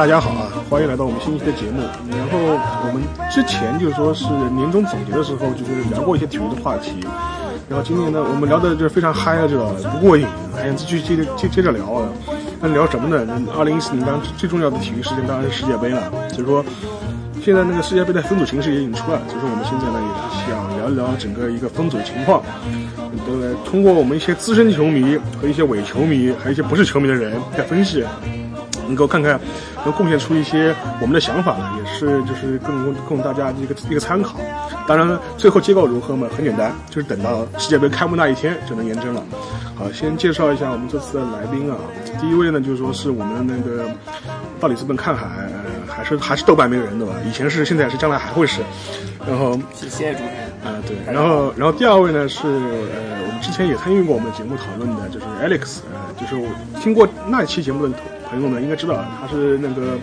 大家好啊，欢迎来到我们新一期的节目。然后我们之前就是说是年终总结的时候，就是聊过一些体育的话题。然后今年呢，我们聊的就是非常嗨啊，这个不过瘾，还想继续接着接接着聊啊。那聊什么呢？二零一四年当然最重要的体育事件当然是世界杯了。所以说，现在那个世界杯的分组形势也已经出来了。所以说，我们现在呢也是想聊一聊整个一个分组情况。对，通过我们一些资深球迷和一些伪球迷，还有一些不是球迷的人在分析。能够看看，能贡献出一些我们的想法呢，也是就是供供大家一个一个参考。当然，最后结果如何嘛，很简单，就是等到世界杯开幕那一天就能验证了。好，先介绍一下我们这次的来宾啊。第一位呢，就是说是我们的那个到里斯本看海，还是还是豆瓣名人对吧？以前是，现在是，将来还会是。然后谢谢主持人。啊，对。然后，然后第二位呢是呃，我们之前也参与过我们节目讨论的，就是 Alex，呃，就是我听过那期节目的。朋友们应该知道，他是那个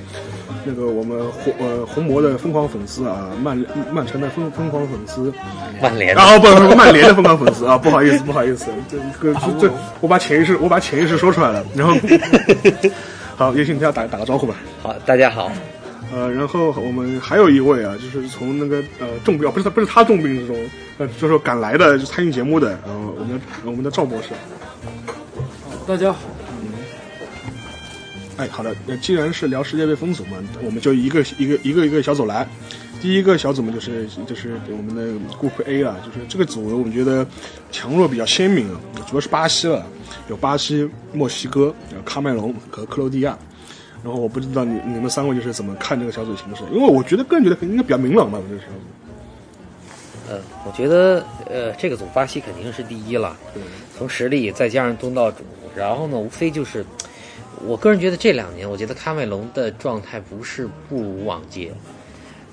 那个我们红呃红魔的疯狂粉丝啊，曼曼城的疯疯狂粉丝，曼联啊不不曼联的疯狂粉丝啊，不好意思 不好意思，这个这我把潜意识我把潜意识说出来了，然后 好，也请大家打打个招呼吧。好，大家好。呃，然后我们还有一位啊，就是从那个呃重病不是他不是他重病之中，呃就是赶来的就参与节目的，呃我们的我们的赵博士。大家好。哎，好的，那既然是聊世界杯分组嘛，我们就一个一个一个一个小组来。第一个小组嘛，就是就是我们的 Group A 啊，就是这个组我们觉得强弱比较鲜明啊，主要是巴西了，有巴西、墨西哥、喀麦隆和克罗地亚。然后我不知道你你们三位就是怎么看这个小组形势？因为我觉得个人觉得应该比较明朗吧，这个小组。呃，我觉得呃这个组巴西肯定是第一了，从实力再加上东道主，然后呢无非就是。我个人觉得这两年，我觉得喀麦隆的状态不是不如往届。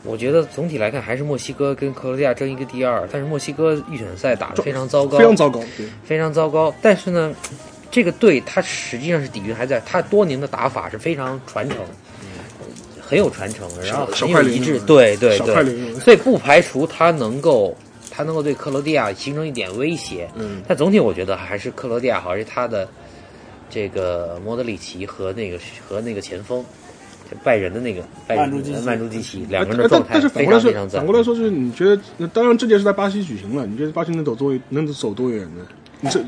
我觉得总体来看，还是墨西哥跟克罗地亚争一个第二。但是墨西哥预选赛打得非常糟糕，非常糟糕，对，非常糟糕。但是呢，这个队他实际上是底蕴还在，他多年的打法是非常传承，很有传承，然后很有一致，对对对。所以不排除他能够，他能够对克罗地亚形成一点威胁。嗯，但总体我觉得还是克罗地亚好，而且他的。这个莫德里奇和那个和那个前锋，拜仁的那个曼朱基曼朱基奇两个人的状态非常非常赞。反过来说，就是你觉得，当然这届是在巴西举行了，你觉得巴西能走多能走多远呢？你这，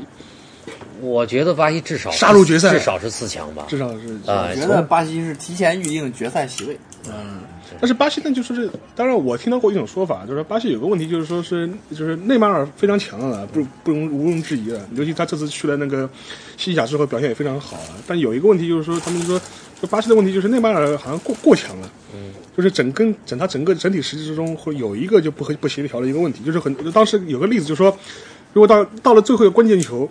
我觉得巴西至少杀入决赛，至少是四强吧，至少是。我觉得巴西是提前预定决赛席位。嗯。但是巴西呢，就是这，当然我听到过一种说法，就是巴西有个问题，就是说是就是内马尔非常强了，不不容毋庸置疑的，尤其他这次去了那个西甲之后表现也非常好。但有一个问题就是说，他们说，就巴西的问题就是内马尔好像过过强了，嗯，就是整根整他整个整体实际之中会有一个就不和不协调的一个问题，就是很当时有个例子就是说，如果到到了最后一个关键球，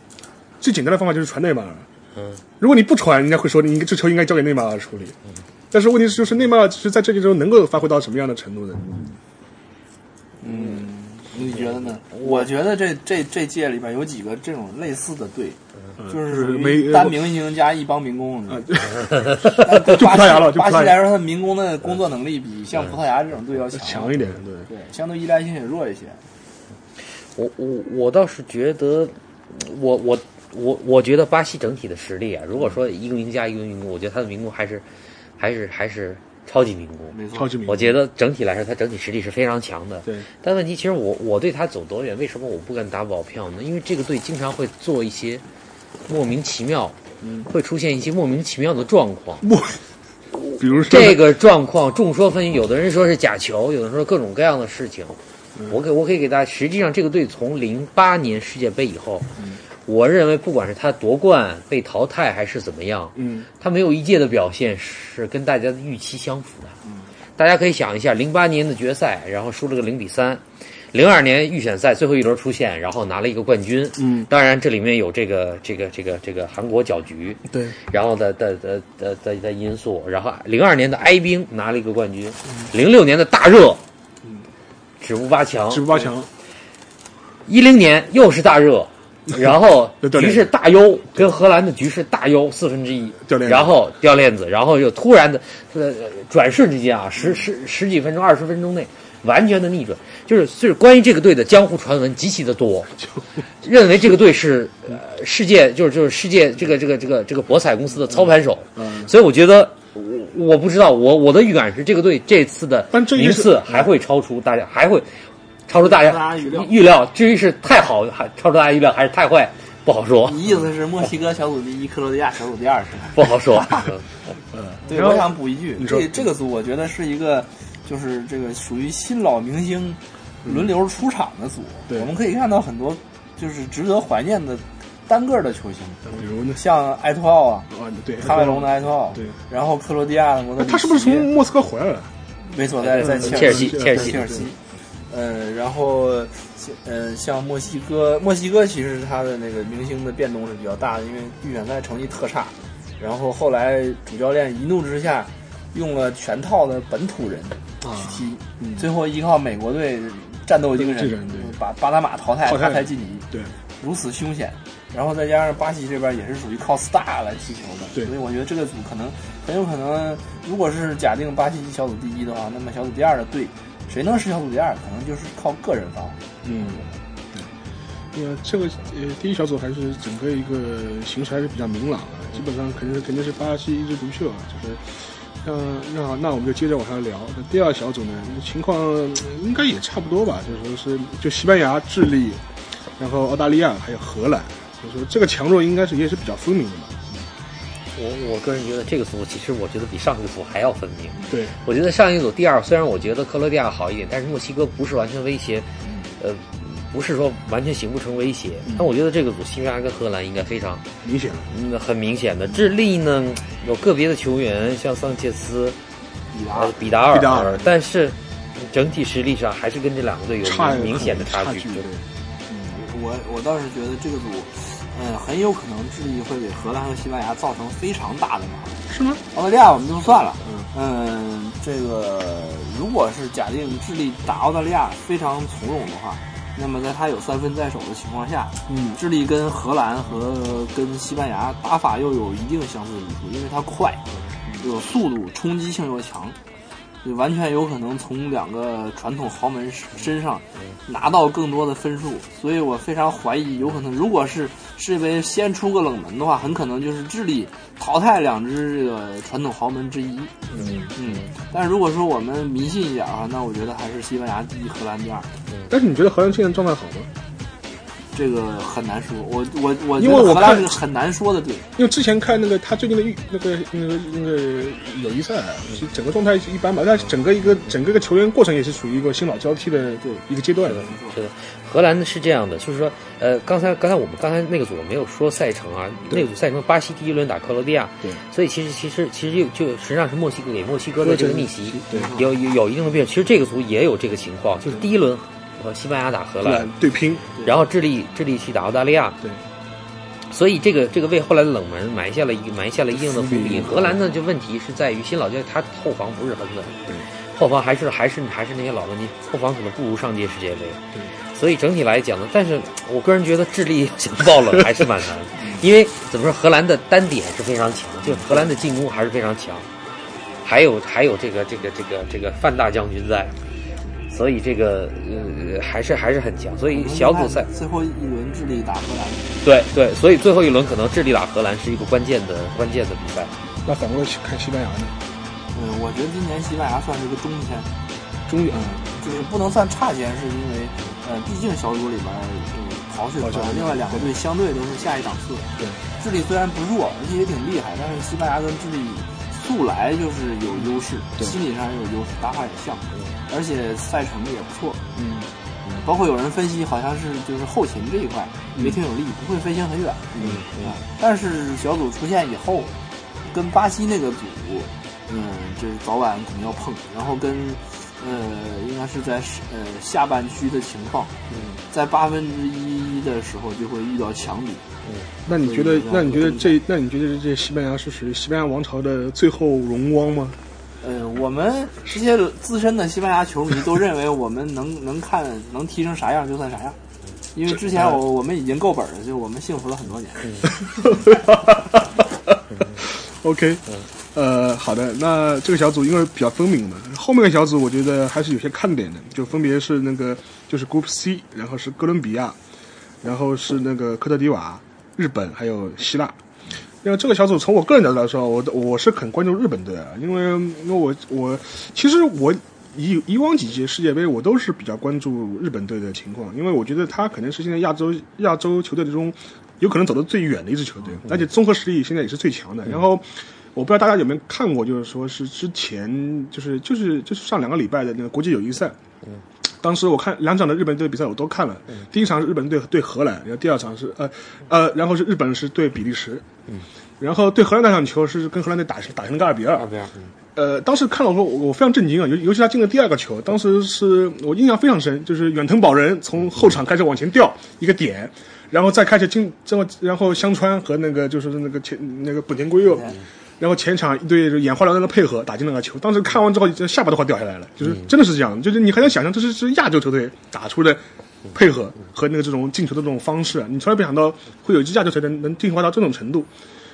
最简单的方法就是传内马尔，嗯，如果你不传，人家会说你这球应该交给内马尔处理，嗯。但是问题是，就是内马尔是在这届中能够发挥到什么样的程度呢？嗯，你觉得呢？我觉得这这这届里边有几个这种类似的队，就是单明星加一帮民工。就葡萄牙了，巴西来说，他民工的工作能力比像葡萄牙这种队要强 一点，对对，相对依赖性也弱一些。我我我倒是觉得，我我我我觉得巴西整体的实力啊，如果说一个名加一个民工，我觉得他的民工还是。还是还是超级民工，超级名工。我觉得整体来说，他整体实力是非常强的。对。但问题其实我我对他走多远，为什么我不敢打保票呢？因为这个队经常会做一些莫名其妙，嗯，会出现一些莫名其妙的状况。莫，比如说这个状况众说纷纭，有的人说是假球，有的人说各种各样的事情。我给我可以给大家，实际上这个队从零八年世界杯以后。我认为，不管是他夺冠被淘汰还是怎么样，嗯，他没有一届的表现是跟大家的预期相符的。嗯，大家可以想一下，零八年的决赛，然后输了个零比三；零二年预选赛最后一轮出现，然后拿了一个冠军。嗯，当然这里面有这个这个这个这个韩国搅局，对，然后的的的的的的因素。然后零二年的埃兵拿了一个冠军，零六年的大热，嗯，止步八强，止步八强。一零年又是大热。然后局势大优，跟荷兰的局势大优四分之一，然后掉链子，然后又突然的，呃，转瞬之间啊，十十十几分钟、二十分钟内，完全的逆转，就是就是关于这个队的江湖传闻极其的多，认为这个队是呃世界就是就是世界这个这个这个这个博彩公司的操盘手，所以我觉得我不知道，我我的预感是这个队这次的名次还会超出大家，还会超出大家预料。预料至于是太好还超出大家预料，还是太坏，不好说。你意思是墨西哥小组第一，克罗地亚小组第二是吧？不好说。嗯，对，我想补一句，这这个组我觉得是一个，就是这个属于新老明星轮流出场的组。对，我们可以看到很多就是值得怀念的。单个的球星，比如呢，像埃托奥啊，对，喀麦隆的埃托奥，对，然后克罗地亚的莫德里他是不是从莫斯科回来了？没错，在在切尔西，切尔西，切尔西。呃，然后，嗯，像墨西哥，墨西哥其实他的那个明星的变动是比较大的，因为预选赛成绩特差，然后后来主教练一怒之下用了全套的本土人去踢，最后依靠美国队战斗精神，把巴拿马淘汰，淘汰晋级，对，如此凶险。然后再加上巴西这边也是属于靠 star 来踢球的，所以我觉得这个组可能很有可能，如果是假定巴西小组第一的话，那么小组第二的队谁能是小组第二，可能就是靠个人发挥。嗯，对，因为这个呃第一小组还是整个一个形势还是比较明朗的，基本上肯定是肯定是巴西一枝独秀啊，就是那那那我们就接着往下聊。那第二小组呢情况应该也差不多吧，就是说是就西班牙、智利，然后澳大利亚还有荷兰。就说这个强弱应该是也是比较分明的嘛。我我个人觉得这个组其实我觉得比上一个组还要分明。对，我觉得上一组第二，虽然我觉得克罗地亚好一点，但是墨西哥不是完全威胁，呃，不是说完全形不成威胁。但我觉得这个组西班牙跟荷兰应该非常明显，嗯，很明显的。智利呢，有个别的球员像桑切斯、比达尔、比达尔，但是整体实力上还是跟这两个队有明显的差距。对，嗯，我我倒是觉得这个组。嗯，很有可能智利会给荷兰和西班牙造成非常大的麻烦，是吗？澳大利亚我们就算了，嗯，这个如果是假定智利打澳大利亚非常从容的话，那么在他有三分在手的情况下，嗯，智利跟荷兰和跟西班牙打法又有一定相似之处，因为它快，有速度，冲击性又强。完全有可能从两个传统豪门身上拿到更多的分数，所以我非常怀疑，有可能如果是世界杯先出个冷门的话，很可能就是智利淘汰两支这个传统豪门之一。嗯嗯，但是如果说我们迷信一点啊，那我觉得还是西班牙第一，荷兰第二。但是你觉得荷兰现在状态好吗？这个很难说，我我我因为我看是很难说的对，因为之前看那个他最近的预那个那个那个友谊赛，其实整个状态一般吧，但是整个一个整个一个球员过程也是属于一个新老交替的对一个阶段的。是的，荷兰呢是这样的，就是说，呃，刚才刚才我们刚才那个组没有说赛程啊，那个组赛程巴西第一轮打克罗地亚，对，所以其实其实其实就实际上是墨西哥给墨西哥的这个逆袭，对，有有有一定的变。其实这个组也有这个情况，就是第一轮。和西班牙打荷兰。对拼，然后智利智利去打澳大利亚，对，所以这个这个为后来的冷门埋下了一埋下了一定的伏笔。荷兰呢，就问题是在于新老教练他后防不是很稳，对，后防还是还是还是那些老问题，后防可能不如上届世界杯，对，所以整体来讲呢，但是我个人觉得智利想爆冷还是蛮难，因为怎么说，荷兰的单点是非常强，就荷兰的进攻还是非常强，还有还有这个这个这个这个范大将军在。所以这个呃还是还是很强，所以小组赛最后一轮智利打荷兰，对对，所以最后一轮可能智利打荷兰是一个关键的关键的比赛。那反过来看西班牙呢？嗯，我觉得今年西班牙算是个中签，中嗯，就是不能算差签，是因为呃，毕竟小组里边嗯刨去另外两个队相对都是下一档次。对，智利虽然不弱，而且也挺厉害，但是西班牙跟智利素来就是有优势，心理上也有优势，打法也像。而且赛程也不错，嗯，包括有人分析，好像是就是后勤这一块也挺有利，不会飞行很远，嗯啊。但是小组出现以后，跟巴西那个组，嗯，就是早晚肯定要碰，然后跟呃，应该是在呃下半区的情况，嗯，在八分之一的时候就会遇到强敌，嗯。那你觉得？那你觉得这？那你觉得这西班牙是属于西班牙王朝的最后荣光吗？呃，我们这些资深的西班牙球迷都认为，我们能 能看能踢成啥样就算啥样，因为之前我我们已经够本了，就我们幸福了很多年。OK，呃，好的，那这个小组因为比较分明嘛，后面的小组我觉得还是有些看点的，就分别是那个就是 Group C，然后是哥伦比亚，然后是那个科特迪瓦、日本还有希腊。因为这个小组从我个人角度来说，我我是很关注日本队啊，因为因为我我其实我以以往几届世界杯我都是比较关注日本队的情况，因为我觉得他可能是现在亚洲亚洲球队中有可能走得最远的一支球队，而且综合实力现在也是最强的。然后我不知道大家有没有看过，就是说是之前就是就是就是上两个礼拜的那个国际友谊赛，当时我看两场的日本队比赛我都看了，第一场是日本队对荷兰，然后第二场是呃呃，然后是日本是对比利时，然后对荷兰那场球是跟荷兰队打打成了个二比二，二比二，呃，当时看了我说我我非常震惊啊，尤尤其他进了第二个球，当时是我印象非常深，就是远藤保人从后场开始往前吊一个点，然后再开始进，这么然后香川和那个就是那个前那个本田圭佑，然后前场一对眼花缭乱的配合打进那个球，当时看完之后下巴都快掉下来了，就是真的是这样，就是你很难想象这是是亚洲球队打出的配合和那个这种进球的这种方式，你从来没想到会有一支亚洲球队能能进化到这种程度，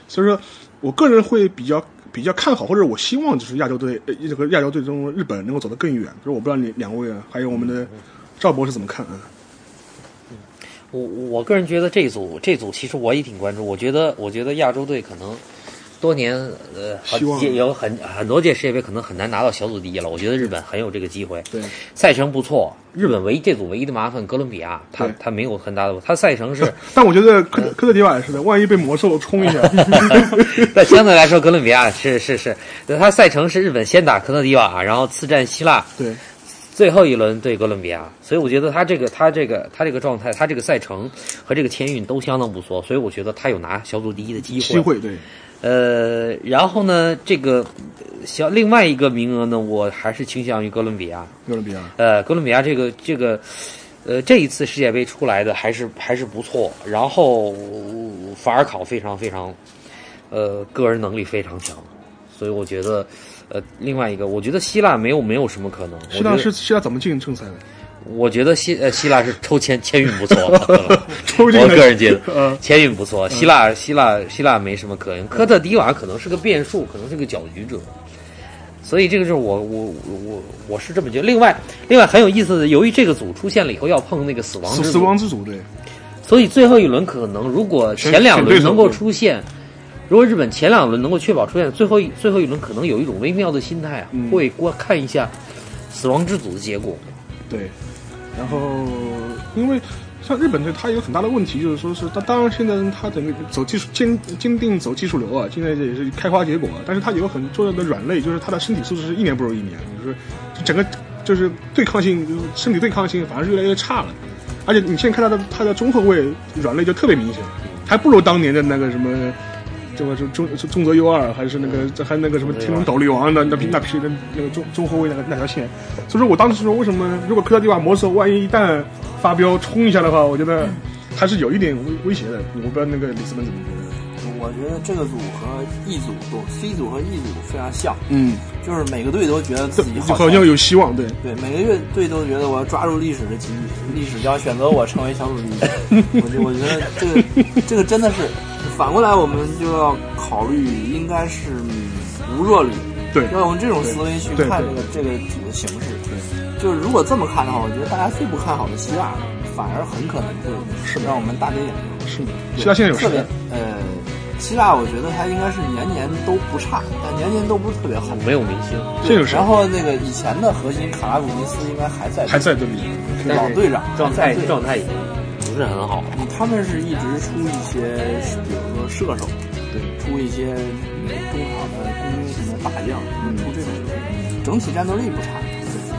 所以说我个人会比较比较看好，或者我希望就是亚洲队呃这个亚洲队中日本能够走得更远。就是我不知道你两位啊，还有我们的赵博士怎么看啊？我我个人觉得这组这组其实我也挺关注，我觉得我觉得亚洲队可能多年呃有很很多届世界杯可能很难拿到小组第一了，我觉得日本很有这个机会。对，赛程不错，日本唯一这组唯一的麻烦哥伦比亚，他他没有很大的，他赛程是 但我觉得科科特迪瓦也是的，万一被魔兽冲一下，但相对来说，哥伦比亚是是是，他赛程是日本先打科特迪瓦，然后次战希腊，对最后一轮对哥伦比亚，所以我觉得他这个他这个他这个状态，他这个赛程和这个签运都相当不错，所以我觉得他有拿小组第一的机会。机会对呃，然后呢，这个呃小另外一个名额呢，我还是倾向于哥伦比亚。哥伦比亚，呃，哥伦比亚这个这个，呃，这一次世界杯出来的还是还是不错。然后法尔考非常非常，呃，个人能力非常强，所以我觉得，呃，另外一个，我觉得希腊没有没有什么可能。希腊是希腊怎么进正赛的？我觉得希呃希腊是抽签签运不错，抽我个人觉得嗯签运不错。希腊希腊希腊没什么可言，科特迪瓦可能是个变数，可能是个搅局者。所以这个就是我我我我是这么觉得。另外另外很有意思的，由于这个组出现了以后要碰那个死亡死死之组，亡之组对，所以最后一轮可能如果前两轮能够出现，如果日本前两轮能够确保出现，最后一最后一轮可能有一种微妙的心态啊，嗯会观看一下死亡之组的结果。对，然后因为像日本队，它有很大的问题，就是说是它当然现在它整个走技术坚坚定走技术流啊，现在这也是开花结果，但是它有个很重要的软肋，就是它的身体素质是一年不如一年，就是整个就是对抗性，身体对抗性反而是越来越差了。而且你现在看他的他的中后卫软肋就特别明显，还不如当年的那个什么。这个是中是中泽优二，还是那个这还那个什么天龙斗力王那那批那批的那个中中后卫那个那条线，所以说我当时说为什么如果科特迪瓦魔兽万一一旦发飙冲一下的话，我觉得还是有一点威威胁的。我不知道那个李斯本怎么觉得？我觉得这个组和 E 组都 C 组和 E 组非常像，嗯，就是每个队都觉得自己好好像有希望，对，对，每个乐队都觉得我要抓住历史的机遇，历史将选择我成为小组第一。我觉我觉得这个这个真的是，反过来我们就要考虑，应该是嗯无弱旅，对要用这种思维去看这个这个组的形式。对。就是如果这么看的话，我觉得大家最不看好的希腊，反而很可能会让我们大跌眼镜。是的。希腊现在有特别？呃，希腊我觉得他应该是年年都不差，但年年都不是特别好。没有明星，现在有然？后那个以前的核心卡拉古尼斯应该还在，还在队里。老队长状态状态已经不是很好。他们是一直出一些，比如说射手，对，出一些嗯中场的攻什么大将，出这种整体战斗力不差。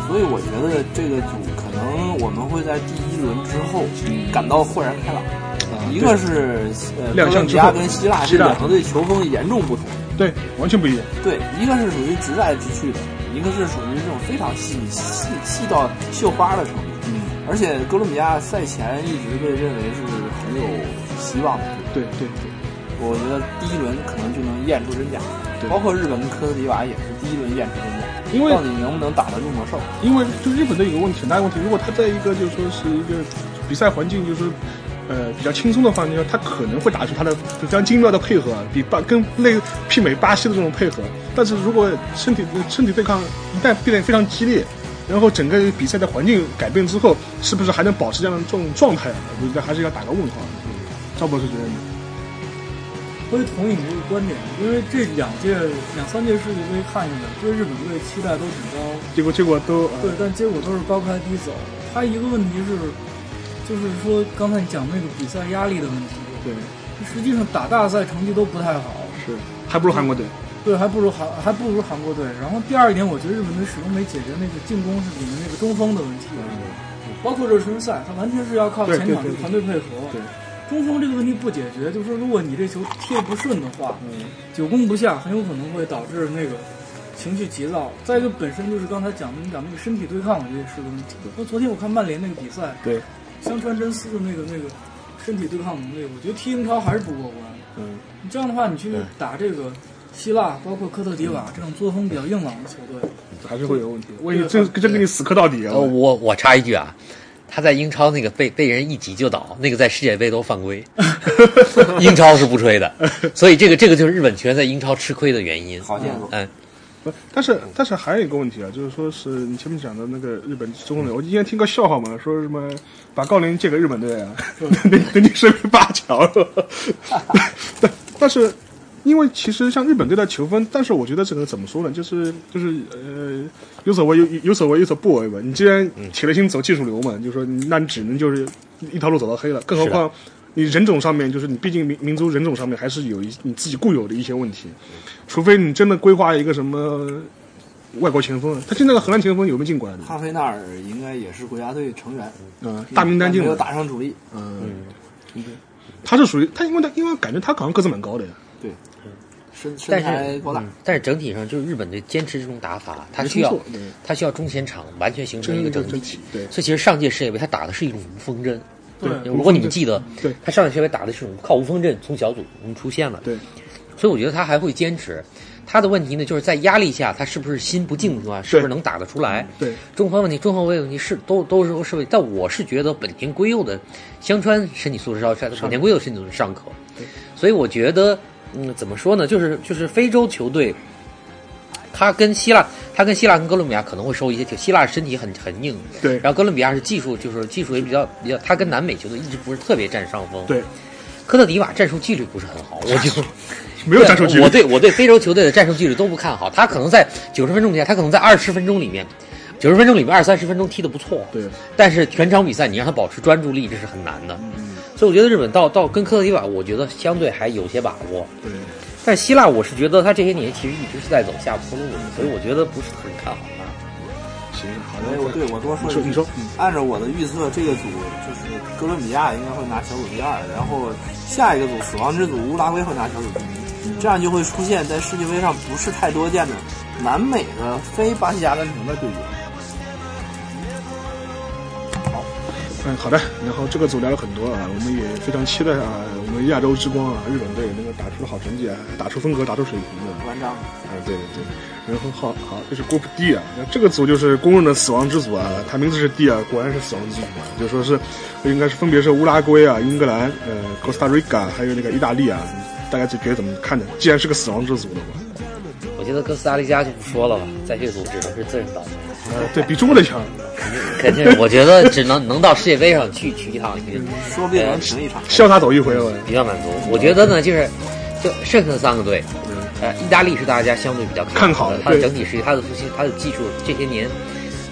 所以我觉得这个组可能我们会在第一轮之后感到豁然开朗。一个是呃哥伦比亚跟希腊希腊这两个队球风严重不同。对，完全不一样。对，一个是属于直来直去的，一个是属于这种非常细细细到绣花的程度。嗯，而且哥伦比亚赛前一直被认为是很有希望的，对对对，我觉得第一轮可能就能验出真假。对包括日本跟科特迪瓦也是第一轮验出真假，因为到底能不能打得住魔兽？因为就日本队有个问题，很大的问题，如果他在一个就是说是一个比赛环境，就是说呃比较轻松的环境下，他可能会打出他的非常精妙的配合，比巴跟类媲美巴西的这种配合。但是如果身体身体对抗一旦变得非常激烈，然后整个比赛的环境改变之后，是不是还能保持这样的这种状态？我觉得还是要打个问号。赵博士觉得呢？我也同意你这个观点，因为这两届、两三届世界杯看下来，对日本队期待都挺高，结果结果都对，但结果都是高开低走。他一个问题是，就是说刚才你讲那个比赛压力的问题，对，实际上打大赛成绩都不太好，是还不如韩国队。对，还不如韩还不如韩国队。然后第二一点，我觉得日本队始终没解决那个进攻是里面那个中锋的问题，包括热身赛，他完全是要靠前场的团队配合。对，中锋这个问题不解决，就是说如果你这球贴不顺的话，久攻不下，很有可能会导致那个情绪急躁。再一个，本身就是刚才讲的你讲那个身体对抗，我觉得也是个问题。那昨天我看曼联那个比赛，对，香川真司的那个那个身体对抗能力，我觉得踢英超还是不过关。嗯，你这样的话，你去打这个。希腊包括科特迪瓦这种作风比较硬朗的球队，还是会有问题。我这真跟你死磕到底啊！我我插一句啊，他在英超那个被被人一挤就倒，那个在世界杯都犯规，英超是不吹的。所以这个这个就是日本球员在英超吃亏的原因。好家伙。嗯，不，但是但是还有一个问题啊，就是说是你前面讲的那个日本中锋的，我今天听个笑话嘛，说什么把高林借给日本队啊，那那你是不八强？但但是。因为其实像日本队的球风，但是我觉得这个怎么说呢？就是就是呃，有所为有有所为有所不为吧。你既然铁了心走技术流嘛，就说那你只能就是一条路走到黑了。更何况你人种上面，就是你毕竟民民族人种上面还是有一你自己固有的一些问题。除非你真的规划一个什么外国前锋，他现在的荷兰前锋有没有进过来的？哈菲纳尔应该也是国家队成员，嗯，大名单进没有打上主力，嗯，他是属于他，因为他因为感觉他好像个子蛮高的呀，对。但是，但是整体上就是日本队坚持这种打法，他需要他需要中前场完全形成一个整体。对，所以其实上届世界杯他打的是一种无锋阵。对，如果你们记得，对，他上届世界杯打的是靠无锋阵从小组出现了。对，所以我觉得他还会坚持。他的问题呢，就是在压力下，他是不是心不静的话，是不是能打得出来？对，中锋问题、中后卫问题是都都是是问题。但我是觉得本田圭佑的香川身体素质稍差，本田圭佑身体素质尚可。对，所以我觉得。嗯，怎么说呢？就是就是非洲球队，他跟希腊，他跟希腊跟哥伦比亚可能会收一些球。希腊身体很很硬，对。然后哥伦比亚是技术，就是技术也比较比较。他跟南美球队一直不是特别占上风。对。科特迪瓦战术纪律不是很好，我就 没有战术纪律。我对我对非洲球队的战术纪律都不看好。他可能在九十分钟里面，他可能在二十分钟里面，九十分钟里面二三十分钟踢得不错。对。但是全场比赛你让他保持专注力，这是很难的。所以我觉得日本到到跟科特迪瓦，我觉得相对还有些把握。对，但希腊，我是觉得他这些年其实一直是在走下坡路的，所以我觉得不是很看好他。行，好的，我对我多说一句，你说，按照我的预测，这个组就是哥伦比亚应该会拿小组第二，然后下一个组死亡之组乌拉圭会拿小组第一，这样就会出现在世界杯上不是太多见的南美的非巴西阿根廷的对决。嗯，好的。然后这个组聊了很多啊，我们也非常期待啊，我们亚洲之光啊，日本队能够打出好成绩啊，打出风格，打出水平的。完章。啊，对对对。然后好好，这是 Group D 啊，那这个组就是公认的死亡之组啊，它名字是 D 啊，果然是死亡之组啊，就说是应该是分别是乌拉圭啊、英格兰、呃、Costa Rica 还有那个意大利啊，大家就觉得怎么看呢？既然是个死亡之组的话，我觉得哥斯达黎加就不说了吧，在这组只能是自认倒霉。对比中国队强。肯定，我觉得只能能到世界杯上去去一趟，说不定能赢一场，潇洒走一回，比较满足。我觉得呢，就是就剩下三个队，呃，意大利是大家相对比较看好的，它的整体实力、它的复兴、它的技术，这些年，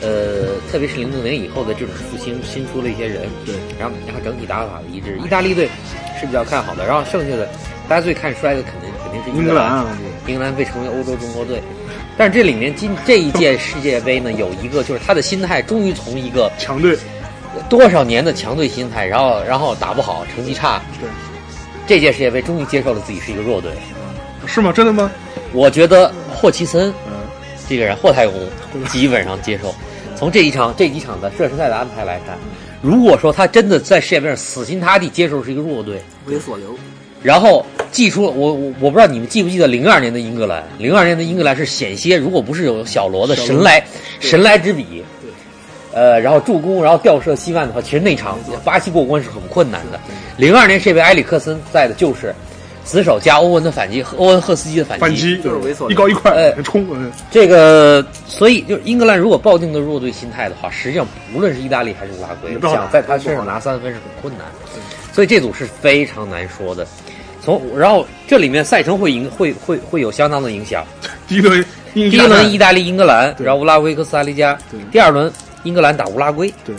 呃，特别是零六年以后的这种复兴，新出了一些人，对，然后然后整体打法的一致，意大利队是比较看好的，然后剩下的大家最看衰的肯定肯定是英格兰啊，英格兰被称为欧洲中国队。但是这里面今这一届世界杯呢，有一个就是他的心态终于从一个强队，多少年的强队心态，然后然后打不好，成绩差，对，这届世界杯终于接受了自己是一个弱队，是吗？真的吗？我觉得霍奇森，嗯，这个人霍太公基本上接受。从这一场这几场的热身赛的安排来看，如果说他真的在世界杯上死心塌地接受是一个弱队，为所留。然后记出我我我不知道你们记不记得零二年的英格兰，零二年的英格兰是险些，如果不是有小罗的神来神来之笔，呃，然后助攻，然后吊射西曼的话，其实那场巴西过关是很困难的。零二年这位埃里克森在的就是死守加欧文的反击，欧文赫斯基的反击，反击就是猥琐一高一快，哎，冲，这个所以就是英格兰如果抱定的弱队心态的话，实际上无论是意大利还是乌拉圭，想在他身上拿三分是很困难的，所以这组是非常难说的。从然后这里面赛程会影会会会有相当的影响。第一轮第第一轮意大利、英格兰，然后乌拉圭、哥斯达黎加对；第二轮英格兰打乌拉圭，对；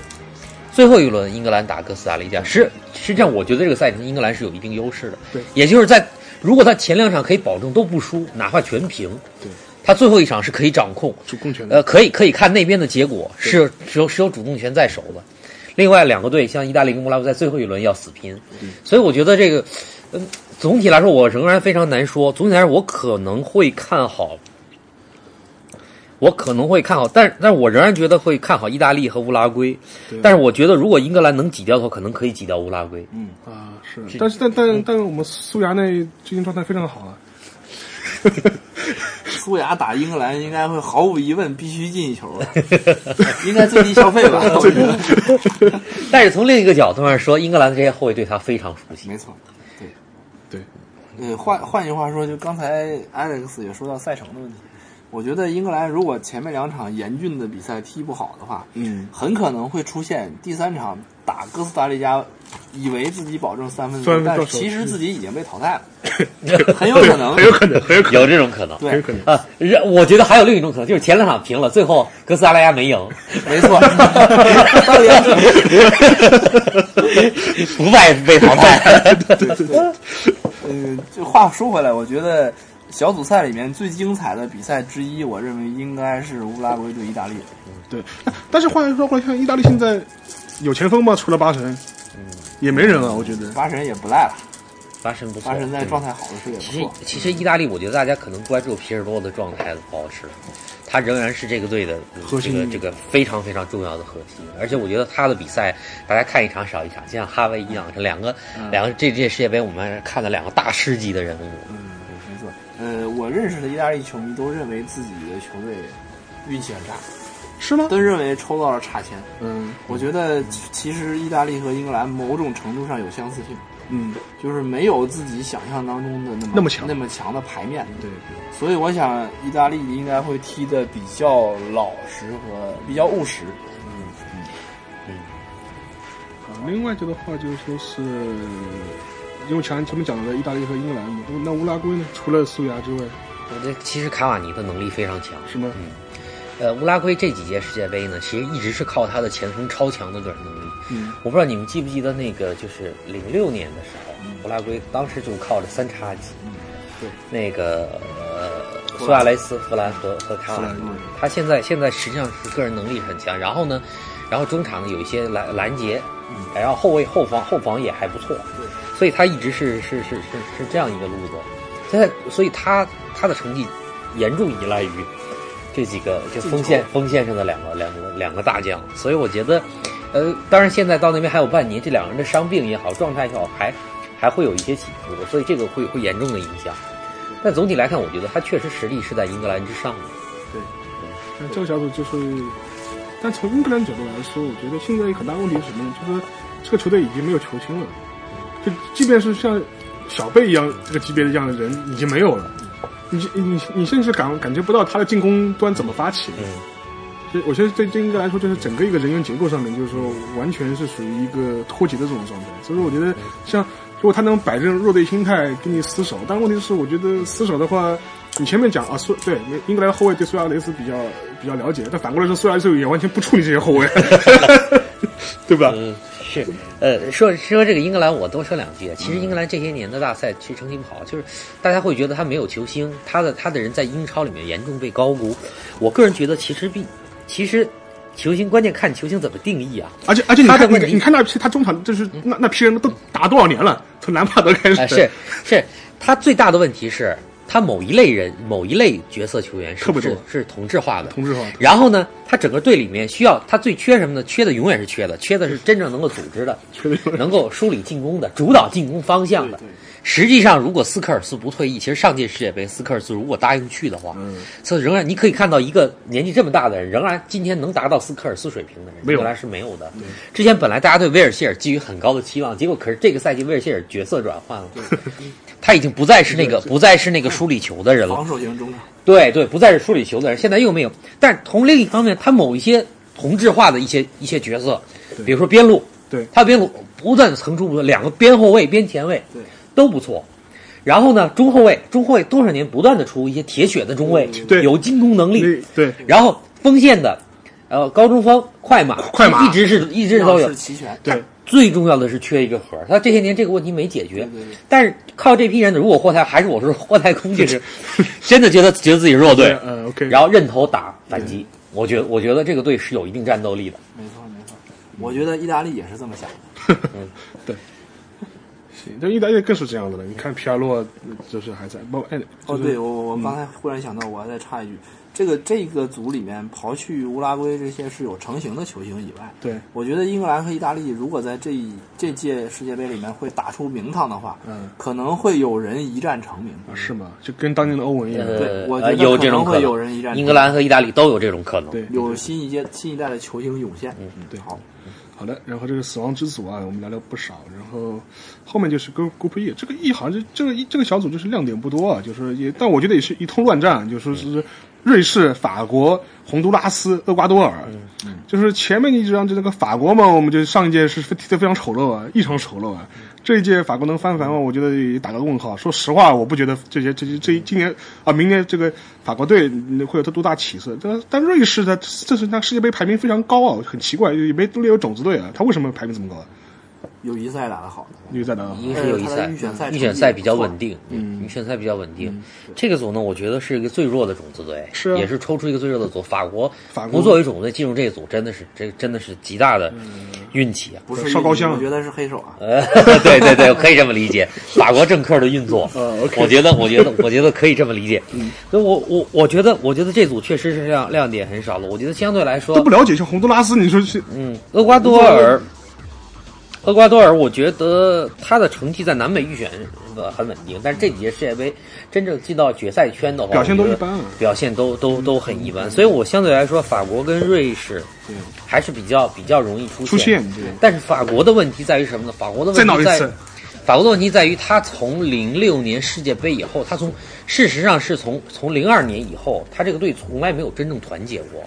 最后一轮英格兰打哥斯达黎加。实实际上，我觉得这个赛程英格兰是有一定优势的。对，也就是在如果他前两场可以保证都不输，哪怕全平，对，他最后一场是可以掌控，主控权的。呃，可以可以看那边的结果是有是有是有主动权在手的。另外两个队像意大利跟乌拉圭在最后一轮要死拼，所以我觉得这个，嗯，总体来说我仍然非常难说。总体来说，我可能会看好，我可能会看好，但但是我仍然觉得会看好意大利和乌拉圭。但是我觉得如果英格兰能挤掉的话，可能可以挤掉乌拉圭。嗯啊，是，但是但但但是我们苏牙那最近状态非常好啊。苏牙打英格兰应该会毫无疑问必须进一球了，应该最低消费吧？但是从另一个角度上说，英格兰的这些后卫对他非常熟悉。没错，呃，换换句话说，就刚才 Alex 也说到赛程的问题，我觉得英格兰如果前面两场严峻的比赛踢不好的话，嗯，很可能会出现第三场打哥斯达黎加，以为自己保证三分但其实自己已经被淘汰了，很有可能很。有可能，很有可能，有这种可能。对很有，可能。啊，人我觉得还有另一种可能，就是前两场平了，最后哥斯达黎加没赢，没错，不败被淘汰。嗯，就话说回来，我觉得小组赛里面最精彩的比赛之一，我认为应该是乌拉圭对意大利。对，但是话又说回来，像意大利现在有前锋吗？除了巴神，嗯也没人了，我觉得。巴神也不赖了，巴神不错，巴神在状态好的时候也不错。其实其实意大利，我觉得大家可能关注皮尔洛的状态不好使，他仍然是这个队的核心这个这个非常非常重要的核心。而且我觉得他的比赛，大家看一场少一场，就像哈维一样，这两个、两个这届世界杯我们看了两个大师级的人物。嗯，没错。呃，我认识的意大利球迷都认为自己的球队运气很差，是吗？都认为抽到了差签。嗯我觉得其其实意大利和英格兰某种程度上有相似性，嗯，就是没有自己想象当中的那么那么强那么强的牌面。对。所以我想意大利应该会踢的比较老实和比较务实。啊，另外这个话就是说是，因为前前面讲了意大利和英格兰嘛，那乌拉圭呢？除了苏牙之外，我觉得其实卡瓦尼的能力非常强，是吗？呃，乌拉圭这几届世界杯呢，其实一直是靠他的前锋超强的个人能力。嗯，我不知道你们记不记得那个，就是零六年的时候，乌拉圭当时就靠着三叉戟，对，那个呃苏亚雷斯、弗兰和和卡瓦尼，他现在现在实际上是个人能力很强。然后呢，然后中场呢有一些拦拦截，然后后卫后防后防也还不错，对所以他一直是是是是是这样一个路子。现在，所以他他的成绩严重依赖于这几个就锋线锋线上的两个两个两个大将，所以我觉得，呃，当然现在到那边还有半年，这两个人的伤病也好，状态也好，还还会有一些起伏，所以这个会会严重的影响。但总体来看，我觉得他确实实力是在英格兰之上的。对，那这个小组就是，但从英格兰角度来说，我觉得现在一个很大问题是什么呢？就是这个球队已经没有球星了，就即便是像小贝一样这个级别的这样的人已经没有了，你你你甚至感感觉不到他的进攻端怎么发起。嗯，所以我觉得对对英格兰来说，就是整个一个人员结构上面，就是说完全是属于一个脱节的这种状态。所以说，我觉得像如果他能摆正弱队心态跟你死守，但问题是，我觉得死守的话，你前面讲啊，苏对英格兰后卫对苏亚雷斯比较比较了解，但反过来说，苏亚雷斯也完全不处理这些后卫，对吧？嗯，是，呃，说说这个英格兰，我多说两句。啊其实英格兰这些年的大赛其实成绩不好，就是大家会觉得他没有球星，他的他的人在英超里面严重被高估。我个人觉得其实并其实球星关键看球星怎么定义啊。而且而且你看他的问题你看那批他中场就是那那批人都打多少年了，从兰帕德开始，啊，是是，他最大的问题是，他某一类人、某一类角色球员是特别多是是同质化的。同质化，然后呢，他整个队里面需要他最缺什么呢？缺的永远是缺的，缺的是真正能够组织的，能够梳理进攻的、主导进攻方向的。实际上，如果斯科尔斯不退役，其实上届世界杯斯科尔斯如果答应去的话，嗯。所以仍然你可以看到一个年纪这么大的人，仍然今天能达到斯科尔斯水平的人，没有。英格兰是没有的。之前本来大家对威尔希尔寄予很高的期望，结果可是这个赛季威尔希尔角色转换了，他已经不再是那个不再是那个梳理球的人了。防。守型中。场，对对，不再是梳理球的人，现在又没有。但从另一方面，他某一些同质化的一些一些角色，比如说边路，对。他边路不断层出不穷，两个边后卫、边前卫，对，都不错。然后呢，中后卫，中后卫多少年不断的出一些铁血的中卫，对有进攻能力。那对然后锋线的，呃，高中锋、快马，快马一直是一直都有是。齐全。对，最重要的是缺一个核，他这些年这个问题没解决。对对但是靠这批人，如果霍太还是我说霍太空，就是 真的觉得觉得自己弱队，嗯，OK，然后认头打反击。我觉得我觉得这个队是有一定战斗力的。没错没错，我觉得意大利也是这么想的。行，但意大利更是这样的了。你看皮亚洛就是还在，包括哎，哦，就是对，我我我刚才忽然想到，我还再插一句，这个这个组里面刨去乌拉圭这些是有成型的球星以外，对，我觉得英格兰和意大利如果在这一这届世界杯里面会打出名堂的话，嗯，可能会有人一战成名。啊是吗？就跟当年的欧文一样，呃对，我觉呃得可能会有这种可能有人一战成名。英格兰和意大利都有这种可能。对，有新一届新一代的球星涌现。嗯，对好，好的，然后这个死亡之组啊，我们聊了不少，然后后面就是 Group Group E，这个 E 好像就这个一这个小组就是亮点不多啊，就是也，但我觉得也是一通乱战，就说是瑞士、法国、洪都拉斯、厄瓜多尔，就是前面一张就那个法国嘛，我们就上一届是踢得非常丑陋啊，异常丑陋啊。这一届法国能翻盘吗？我觉得也打个问号。说实话，我不觉得这些这些这一今年啊，明年这个法国队会有他多大起色。但但瑞士的这是他世界杯排名非常高啊，很奇怪，也没队里有种子队啊，他为什么排名这么高？友谊赛打得好的，因为在哪？一个是友谊赛的预选赛，预选赛比较稳定。嗯，预选赛比较稳定。这个组呢，我觉得是一个最弱的种子队，是啊也是抽出一个最弱的组。法国法国不作为种子队进入这个组，真的是这真的是极大的运气啊！不是烧高香我觉得是黑手啊。呃，对对对，可以这么理解，法国政客的运作，我觉得，我觉得，我觉得可以这么理解。所以我我我觉得，我觉得这组确实是亮亮点很少了。我觉得相对来说都不，了解，像洪都拉斯，你说是嗯，厄瓜多尔，厄瓜多尔，我觉得他的成绩在南美预选呃很稳定，但是这几届世界杯真正进到决赛圈的话，表现都一般啊表现都都都很一般。所以我相对来说，法国跟瑞士对还是比较比较容易出出现对但是法国的问题在于什么呢？法国的问题在法国的问题在于，他从零六年世界杯以后，他从事实上是从从零二年以后，他这个队从来没有真正团结过。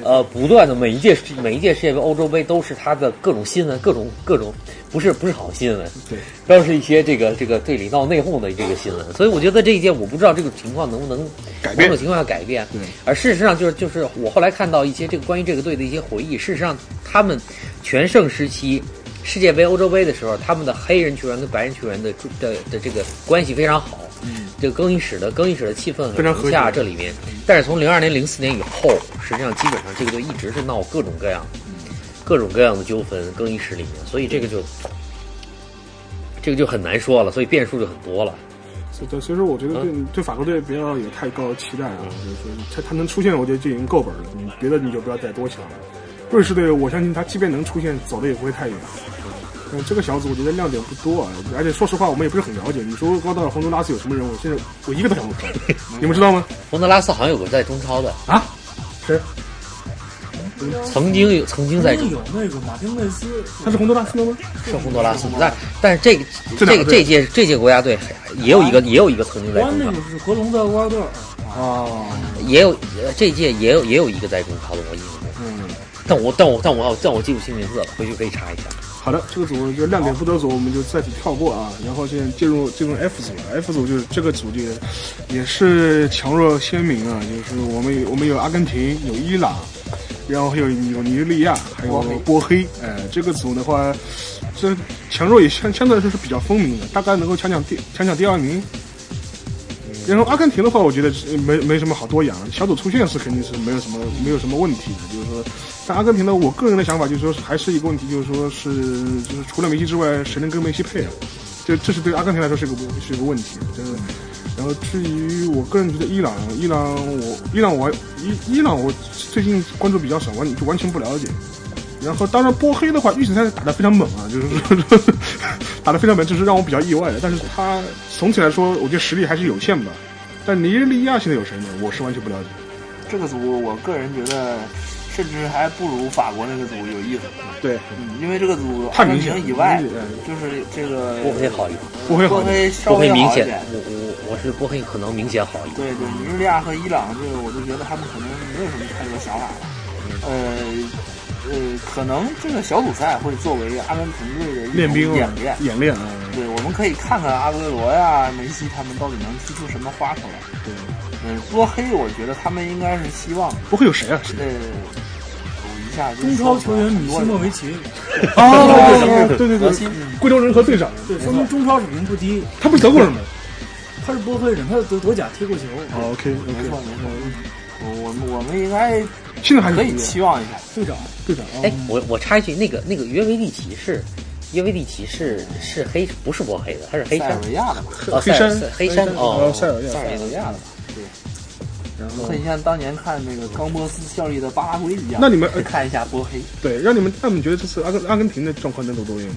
嗯，呃，不断的每一届每一届世界杯、欧洲杯都是他的各种新闻，各种各种不是不是好新闻，对，都是一些这个这个队里闹内讧的这个新闻。所以我觉得这一届我不知道这个情况能不能改变某种情况下改变。对，而事实上就是就是我后来看到一些这个关于这个队的一些回忆，事实上他们全盛时期。世界杯、欧洲杯的时候，他们的黑人球员跟白人球员的的的这个关系非常好，嗯，这个更衣室的更衣室的气氛很非常和融洽。谐这里面，但是从零二年、零四年以后，实际上基本上这个队一直是闹各种各样、各种各样的纠纷，更衣室里面，所以这个就这个就很难说了，所以变数就很多了。所以所以说我觉得对对法国队不要有太高的期待啊，就是说他他能出现，我觉得就已经够本了，你别的你就不要再多想了。瑞士队，我相信他即便能出现，走的也不会太远。嗯，这个小组我觉得亮点不多啊，而且说实话，我们也不是很了解。你说高到洪都拉斯有什么人物？现在我一个都想不出来，你们知道吗？洪德拉斯好像有个在中超的，啊？谁？曾经有曾经在中有那个马丁内斯，他是洪都拉斯的吗？是洪都拉斯，但但是这个这个这届这届国家队也有一个也有一个曾经在中超关那个，是格隆在厄瓜多尔，哦，也有呃这届也有也有一个在中超的，我印象中。嗯，但我但我但我但我记不清名字了，回去可以查一下。好的，这个组就亮点不多组，我们就暂时跳过啊。然后现在进入进入 F 组了，F 组就是这个组就也是强弱鲜明啊，就是我们有我们有阿根廷，有伊朗，然后还有有尼日利亚，还有波黑。哎、这个组的话，这强弱也相相对来说是比较分明的，大概能够抢抢第抢抢第二名。然后阿根廷的话，我觉得没没什么好多养，小组出线是肯定是没有什么没有什么问题的。就是说，但阿根廷呢，我个人的想法就是说，还是一个问题，就是说是就是除了梅西之外，谁能跟梅西配啊？这这是对阿根廷来说是一个是一个问题，真的。然后至于我个人觉得伊朗，伊朗我伊朗我伊伊朗我最近关注比较少，完就完全不了解。然后当然波黑的话，预选赛打得非常猛啊，就是打得非常猛，这是让我比较意外的。但是他总体来说，我觉得实力还是有限吧。但尼日利亚现在有谁呢？我是完全不了解。这个组我个人觉得，甚至还不如法国那个组有意思。对，嗯，因为这个组太明显廷以外嗯，就是这个波黑好一点，波波黑好一点。黑稍波黑明显我我我是波黑可能明显好一点。对对，尼日利亚和伊朗这个，我就觉得他们可能没有什么太多想法了。呃，呃，可能这个小组赛会作为阿根廷队的一种练兵啊演练。演练啊，对，我们可以看看阿圭罗呀、梅西他们到底能踢出什么花出来。对，嗯，波黑，我觉得他们应该是希望，不会有谁啊？谁呃，我一下就中超球员米西莫维奇，哦，对对对核心，贵州人和队长，对，说明中超水平不低。他不是德国人吗？他是波黑人，他是德德甲踢过球。哦，OK 没错没错。我我们我们应该现在还可以期望一下。队长，队长啊哎，我我插一句，那个那个约维利奇是约维利奇是是黑不是波黑的，他是黑塞山尔维亚的吧，哦黑山。黑山哦。塞尔亚。塞尔维亚的吧。对，然后很像当年看那个冈波斯效力的巴拉圭一样。那你们呃看一下波黑，对，让你们，那你们觉得这次阿根阿根廷的状况能走多远？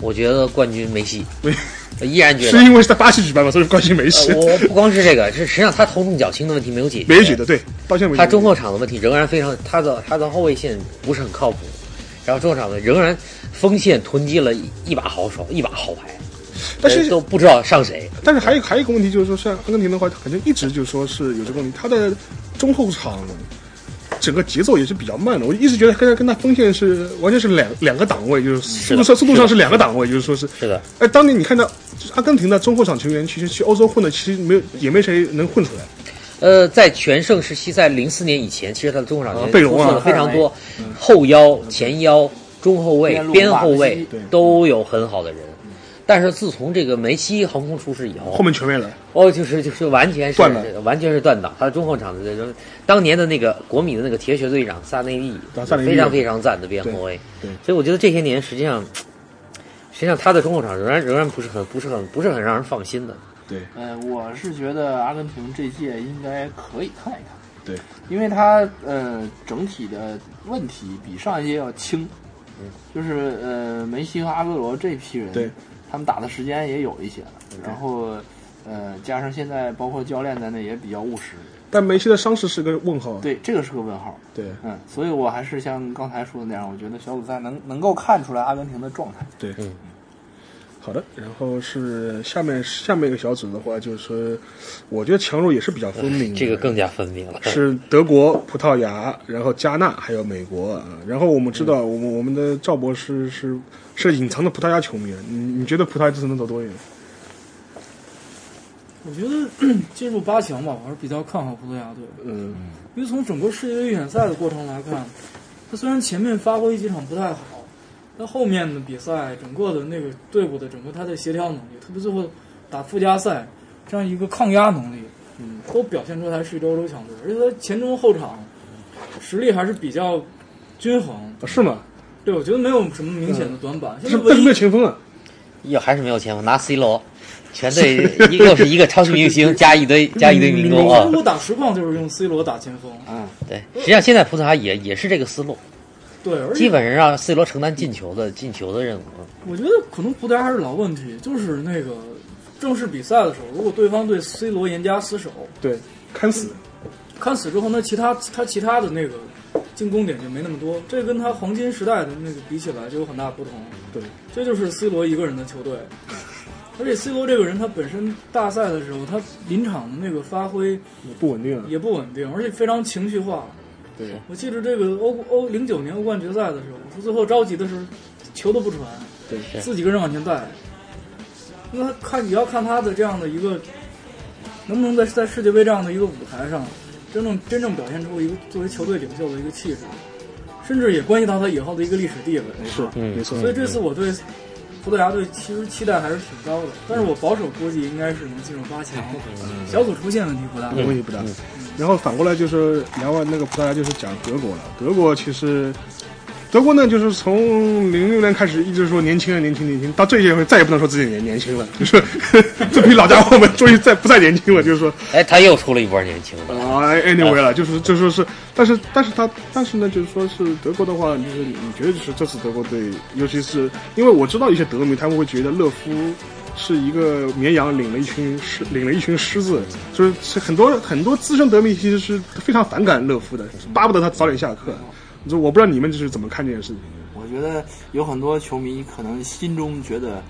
我觉得冠军梅西，没 我依然觉得是。因为是在巴西举办嘛，所以关心梅西呃，我不光是这个，是实际上他头重脚轻的问题没有解决，没举的，对，到现在为止他中后场的问题仍然非常，他的他的后卫线不是很靠谱，然后中后场的仍然锋线囤积了一一把好手，一把好牌，但是呃都不知道上谁。但是还有还有一个问题就是说，像阿根廷的话，好像一直就说是有这个问题，他的中后场整个节奏也是比较慢的。我一直觉得跟他跟他锋线是完全是两两个档位，就是速度上速度上是两个档位，就是说是。是的，哎，当年你看到就是阿根廷的中后场球员，其实去欧洲混的，其实没有也没谁能混出来。呃，在全盛时期，在零四年以前，其实他的中后场啊贝隆啊出色的非常多，后腰、前腰、中后卫边、后卫都有很好的人。但是自从这个梅西横空出世以后，后面全没了。哦，就是就是完全是断了完全是断档。他的中后场的这种，当年的那个国米的那个铁血队长萨内利非常非常赞的边后卫。所以我觉得这些年实际上，实际上他的中后场仍然仍然不是很不是很不是很让人放心的。对。呃，我是觉得阿根廷这届应该可以看一看，对，因为他呃整体的问题比上一届要轻，就是呃梅西和阿圭罗这批人，对，他们打的时间也有一些了，然后呃加上现在包括教练在内也比较务实，但梅西的伤势是个问号。对，这个是个问号，对嗯，所以我还是像刚才说的那样，我觉得小组赛能能够看出来阿根廷的状态。对，嗯好的，然后是下面下面一个小组的话，就是说我觉得强弱也是比较分明的。这个更加分明了。是德国、葡萄牙，然后加纳还有美国啊。然后我们知道，我们我们的赵博士是是隐藏的葡萄牙球迷，你你觉得葡萄牙这次能走多远？我觉得 进入八强吧，我还是比较看好葡萄牙队，嗯，因为从整个世界杯预选赛的过程来看，他虽然前面发挥几场不太好，但后面的比赛整个的那个队伍的整个他的协调能力，特别最后打附加赛这样一个抗压能力，嗯，都表现出来是一支欧洲强队，而且他前中后场实力还是比较均衡。啊是吗？对，我觉得没有什么明显的短板。现在唯是但是没有前锋啊。又还是没有前锋，拿 C 罗，全队一又是一个超级明星 加一堆加一堆民工啊中。国打实况就是用 C 罗打前锋，嗯，对，实际上现在葡萄牙也也是这个思路，对，而基本上让 C 罗承担进球的进球的任务。我觉得可能葡萄牙还是老问题，就是那个正式比赛的时候，如果对方对 C 罗严加死守，对，看死。看死之后，那其他他其他的那个进攻点就没那么多，这跟他黄金时代的那个比起来就有很大不同。对，这就是 C 罗一个人的球队，而且 C 罗这个人他本身大赛的时候，他临场的那个发挥也不稳定啊。也不稳定，而且非常情绪化。对，我记得这个欧欧零九年欧冠决赛的时候，他最后着急的是球都不传，对自己一个人往前带。那他看你要看他的这样的一个，能不能在在世界杯这样的一个舞台上，真正真正表现出一个作为球队领袖的一个气质，甚至也关系到他以后的一个历史地位。是，嗯没错。所以这次我对葡萄牙队其实期待还是挺高的，但是我保守估计应该是能进入八强，小组出线问题不大。问题不大。然后反过来就是聊完那个葡萄牙，就是讲德国了。德国其实，德国呢，就是从零六年开始一直说年轻人年轻年轻，到这一回再也不能说自己年年轻了，就是 这批老家伙们终于再不再年轻了，就是说哎，他又出了一波年轻的。啊，anyway 了，就是就说是，但是但是他但是呢，就是说是德国的话，就是你觉得就是这次德国队，尤其是因为我知道一些德迷，他们会觉得勒夫是一个绵羊领了一群狮，领了一群狮子，就是是很多很多资深德迷其实是非常反感勒夫的，巴不得他早点下课。就我不知道你们就是怎么看这件事情。我觉得有很多球迷可能心中觉得，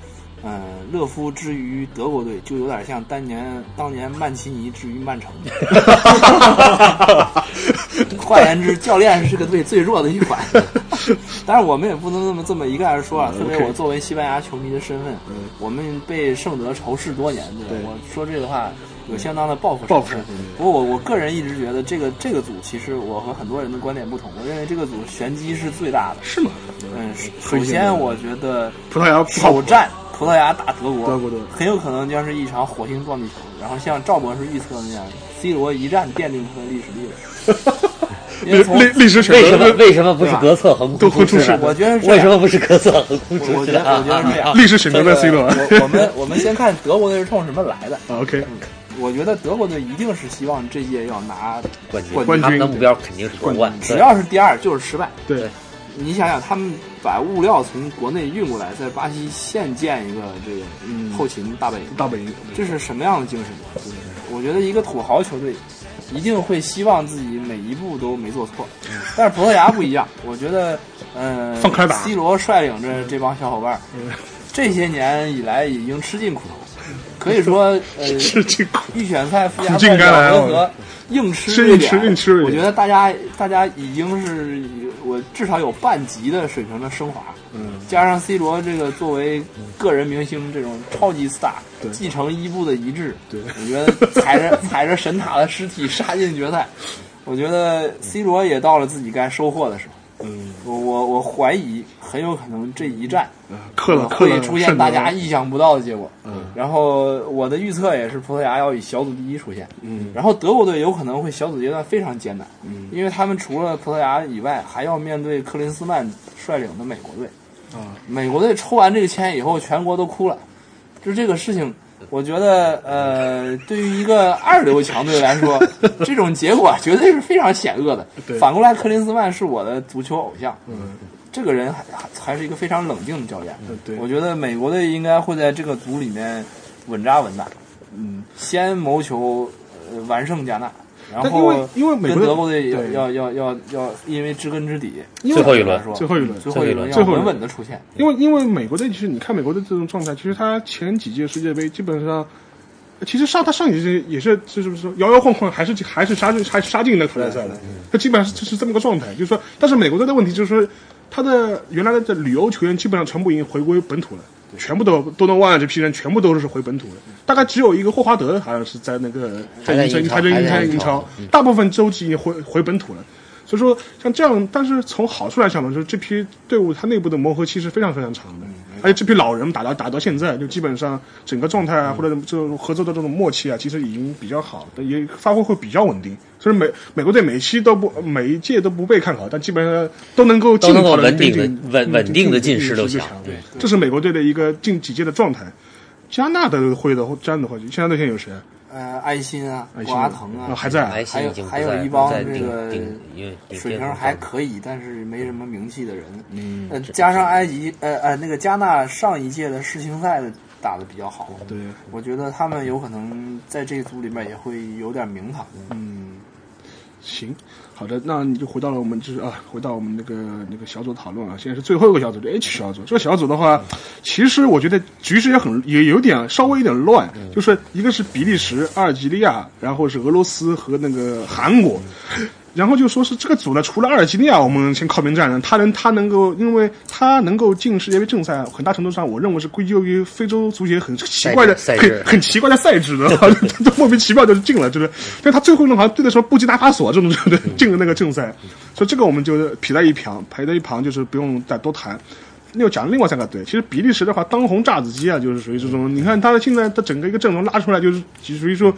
呃，勒夫之于德国队就有点像当年当年曼奇尼之于曼城。换言之，教练是这个队最弱的一环。但是我们也不能那么这么一概而说啊，嗯特别我作为西班牙球迷的身份，我们被圣德仇视多年，对吧对我说这个话有相当的报复报复不过我我个人一直觉得这个这个组其实我和很多人的观点不同，我认为这个组玄机是最大的。是吗？嗯，首先我觉得葡萄牙不靠谱首战葡萄牙打德国，德国队很有可能将是一场火星撞地球。然后像赵博士预测的那样，C 罗一战奠定他的历史地位。因为历历史选为什么择为什么不是格策横空出世？我觉得为什么不是格策横空出世我我觉得我觉得是这样。历史选择在 C 罗我我们我们先看德国队是冲什么来的。OK，我觉得德国队一定是希望这届要拿冠军，冠军。他们的目标肯定是夺冠。只要是第二就是失败。对，你想想，他们把物料从国内运过来，在巴西现建一个这个嗯。后勤大本营，大本营，这是什么样的精神？我觉得一个土豪球队一定会希望自己每一步都没做错，但是葡萄牙不一样，我觉得，嗯、放开打。C 罗率领着这帮小伙伴儿，这些年以来已经吃尽苦头，可以说，呃，预选赛附加赛甘来啊两回合硬吃一点，硬吃硬吃我觉得大家大家已经是我至少有半级的水平的升华。嗯，加上 C 罗这个作为个人明星这种超级 star，继承伊布的遗志，对我觉得踩着踩着神塔的尸体杀进决赛，我觉得 C 罗也到了自己该收获的时候。嗯，我我我怀疑很有可能这一战克了克了会出现大家意想不到的结果。嗯然后我的预测也是葡萄牙要以小组第一出现，嗯然后德国队有可能会小组阶段非常艰难，嗯因为他们除了葡萄牙以外，还要面对克林斯曼率领的美国队。啊，美国队抽完这个签以后，全国都哭了。就这个事情，我觉得呃，对于一个二流强队来说，这种结果绝对是非常险恶的。反过来，克林斯曼是我的足球偶像，嗯，这个人还还还是一个非常冷静的教练。对。我觉得美国队应该会在这个组里面稳扎稳打，嗯，先谋求呃完胜加纳，然后因为因为美国跟德国队要要要要要因为知根知底，最后一轮最后一轮最后一轮稳稳的出现。因为因为美国队其实你看美国队这种状态，其实他前几届世界杯基本上，其实上他上一届也是就是说摇摇晃晃，还是还是杀进还是杀进那个淘汰赛的，他基本上是是这么个状态。就是说，但是美国队的问题就是说，他的原来的这旅游球员基本上全部已经回归本土了。全部都多诺万这批人全部都是回本土了，大概只有一个霍华德好像是在那个还在英英超英超英超，大部分都已经回回本土了。所以说，像这样，但是从好处来讲呢，就是这批队伍它内部的磨合期是非常非常长的，而且这批老人打到打到现在，就基本上整个状态啊，或者这种合作的这种默契啊，其实已经比较好，也发挥会比较稳定。所以美美国队每期都不每一届都不被看好，但基本上都能够都能够尽好的稳定的进稳稳定的进十六强对，这是美国队的一个近几届的状态。加纳的会的加纳的话，现在队现在有谁啊？呃，安心啊，埃辛瓜腾啊，还在还有还有一帮这个水平还可以，但是没什么名气的人。嗯呃，加上埃及，呃呃，那个加纳上一届的世青赛的打的比较好，对，我觉得他们有可能在这个组里面也会有点名堂。嗯，行，好的，那你就回到了我们就是啊，回到我们那个那个小组讨论啊，现在是最后一个小组，就 H 小组。这个小组的话，其实我觉得局势也很也有点稍微有点乱，就是一个是比利时、阿尔及利亚，然后是俄罗斯和那个韩国。然后就说是这个组呢，除了阿尔及利亚，我们先靠边站了。他能，他能够，因为他能够进世界杯正赛，很大程度上，我认为是归咎于非洲足协很奇怪的、很很奇怪的赛制的，这莫名其妙就是进了，就是。但他最后呢，好像对的时候布吉纳法索这种，对不对？进了那个正赛，所以这个我们就撇在一旁，排在一旁，就是不用再多谈。又讲另外三个队，其实比利时的话，当红炸子鸡啊，就是属于这种。你看他现在他整个一个阵容拉出来，就是属于说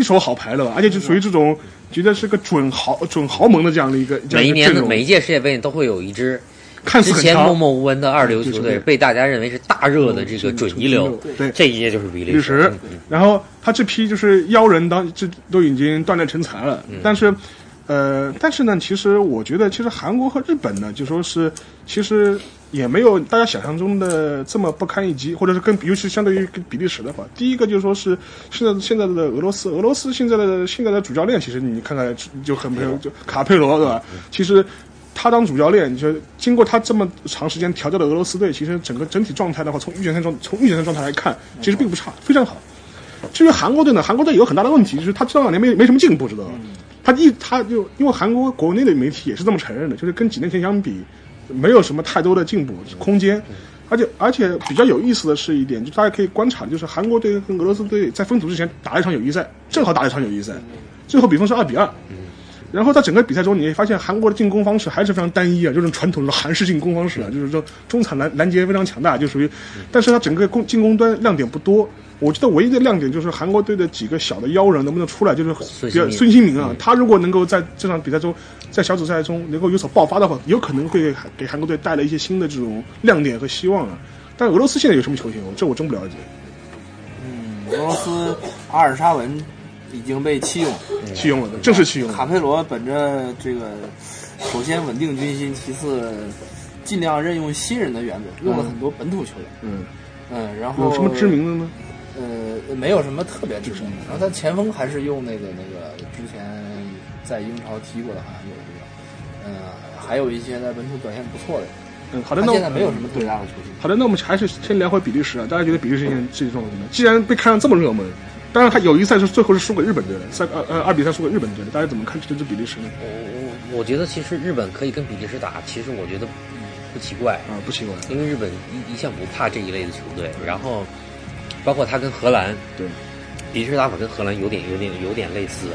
一手好牌了吧，而且就属于这种觉得是个准豪准豪门的这样的一个每一年的每一届世界杯都会有一支看似之前默，默无闻的二流球队，被大家认为是大热的这个准一流。对。这一届就是比利时，然后他这批就是妖人当这都已经锻炼成才了，但是，呃，但是呢，其实我觉得，其实韩国和日本呢，就说是其实也没有大家想象中的这么不堪一击，或者是跟尤其相对于跟比利时的话，第一个就是说是现在现在的俄罗斯，俄罗斯现在的现在的主教练，其实你看看就很没有就卡佩罗对吧？其实。他当主教练，就经过他这么长时间调教的俄罗斯队，其实整个整体状态的话，从预选赛状从预选赛状态来看，其实并不差，非常好。至于韩国队呢，韩国队有很大的问题，就是他这两年没没什么进步，知道吧？他一他就因为韩国国内的媒体也是这么承认的，就是跟几年前相比，没有什么太多的进步空间。而且而且比较有意思的是一点，就大家可以观察，就是韩国队跟俄罗斯队在分组之前打了一场友谊赛，正好打了一场友谊赛，最后比分是二比二。然后在整个比赛中，你会发现韩国的进攻方式还是非常单一啊，就是传统的韩式进攻方式啊，就是说中场拦拦截非常强大，就属于，但是他整个攻进攻端亮点不多。我觉得唯一的亮点就是韩国队的几个小的妖人能不能出来，就是比较孙兴民孙兴民啊，他如果能够在这场比赛中，在小组赛中能够有所爆发的话，有可能会给给韩国队带来一些新的这种亮点和希望啊。但俄罗斯现在有什么球星？这我真不了解。嗯，俄罗斯阿尔沙文已经被弃用，弃用了，正式弃用卡。佩罗本着这个首先稳定军心，其次尽量任用新人的原则，用了很多本土球员。嗯，嗯，然后有什么知名的呢？呃，没有什么特别知名的。然后他前锋还是用那个那个之前在英超踢过的，好像有这个，呃，还有一些在本土表现不错的。嗯，好的，那我现在没有什么最大的球星。好的，那我们还是先聊回比利时啊。大家觉得比利时现在这状况怎么样？既然被看上这么热门，当然他友谊赛是最后是输给日本队的，三呃呃二比三输给日本队的，大家怎么看这支比利时呢？我我我觉得其实日本可以跟比利时打，其实我觉得不奇怪，啊，不奇怪，因为日本一一向不怕这一类的球队，然后包括他跟荷兰，对，比利时打法跟荷兰有点有点有点类似，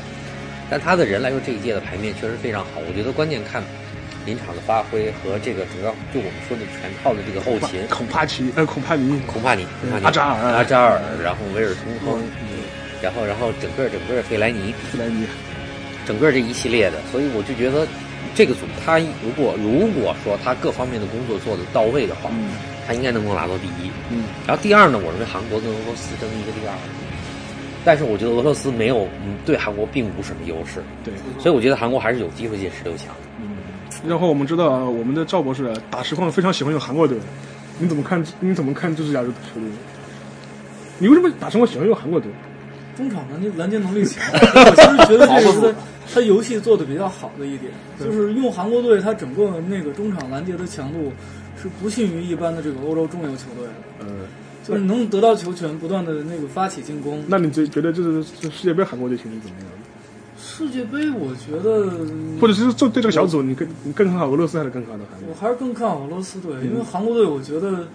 但他的人来说这一届的牌面确实非常好，我觉得关键看临场的发挥和这个主要就我们说的全套的这个后勤，孔帕奇呃孔帕尼，孔帕尼、孔帕尼、阿扎尔阿扎尔，然后维尔通亨，然后然后整个整个费莱尼，费莱尼，整个这一系列的，所以我就觉得这个组他如果如果说他各方面的工作做得到位的话，他应该能够拿到第一。嗯，然后第二呢，我认为韩国跟俄罗斯争一个第二，但是我觉得俄罗斯没有嗯对韩国并无什么优势，对。所以我觉得韩国还是有机会进十六强。然后我们知道啊我们的赵博士啊打实况非常喜欢用韩国队，你怎么看？你怎么看这支亚洲球队？你为什么打实况喜欢用韩国队？中场拦截拦截能力强，我其实觉得这个是他 他游戏做的比较好的一点，就是用韩国队，他整个那个中场拦截的强度是不逊于一般的这个欧洲中游球队的，呃，就是能得到球权，不断的那个发起进攻。那你觉觉得这是世界杯韩国队形势怎么样？世界杯，我觉得或者是做对这个小组，你更你更看好俄罗斯还是更看好韩国？我还是更看好俄罗斯队，因为韩国队我觉得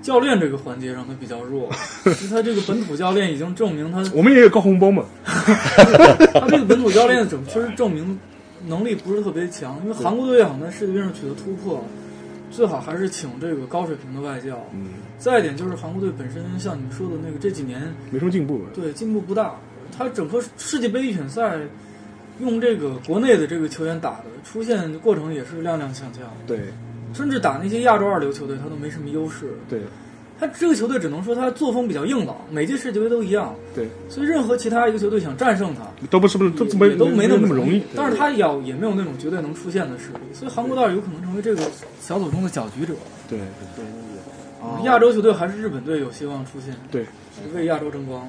教练这个环节上他比较弱，因为他这个本土教练已经证明他我们也有高红包嘛，他这个本土教练整确实证明能力不是特别强，因为韩国队想在世界杯上取得突破，最好还是请这个高水平的外教。嗯，再一点就是韩国队本身像你们说的那个这几年没什么进步。对进步不大，他整个世界杯预选赛用这个国内的这个球员打的，出现过程也是踉踉跄跄，对。甚至打那些亚洲二流球队他都没什么优势。对。他这个球队只能说他作风比较硬朗，每届世界杯都一样，对，所以任何其他一个球队想战胜他，都不是不是都没都没那么容易。但是他要也没有那种绝对能出现的实力，所以韩国倒是有可能成为这个小组中的搅局者。对对。亚洲球队还是日本队有希望出现，对，为亚洲争光。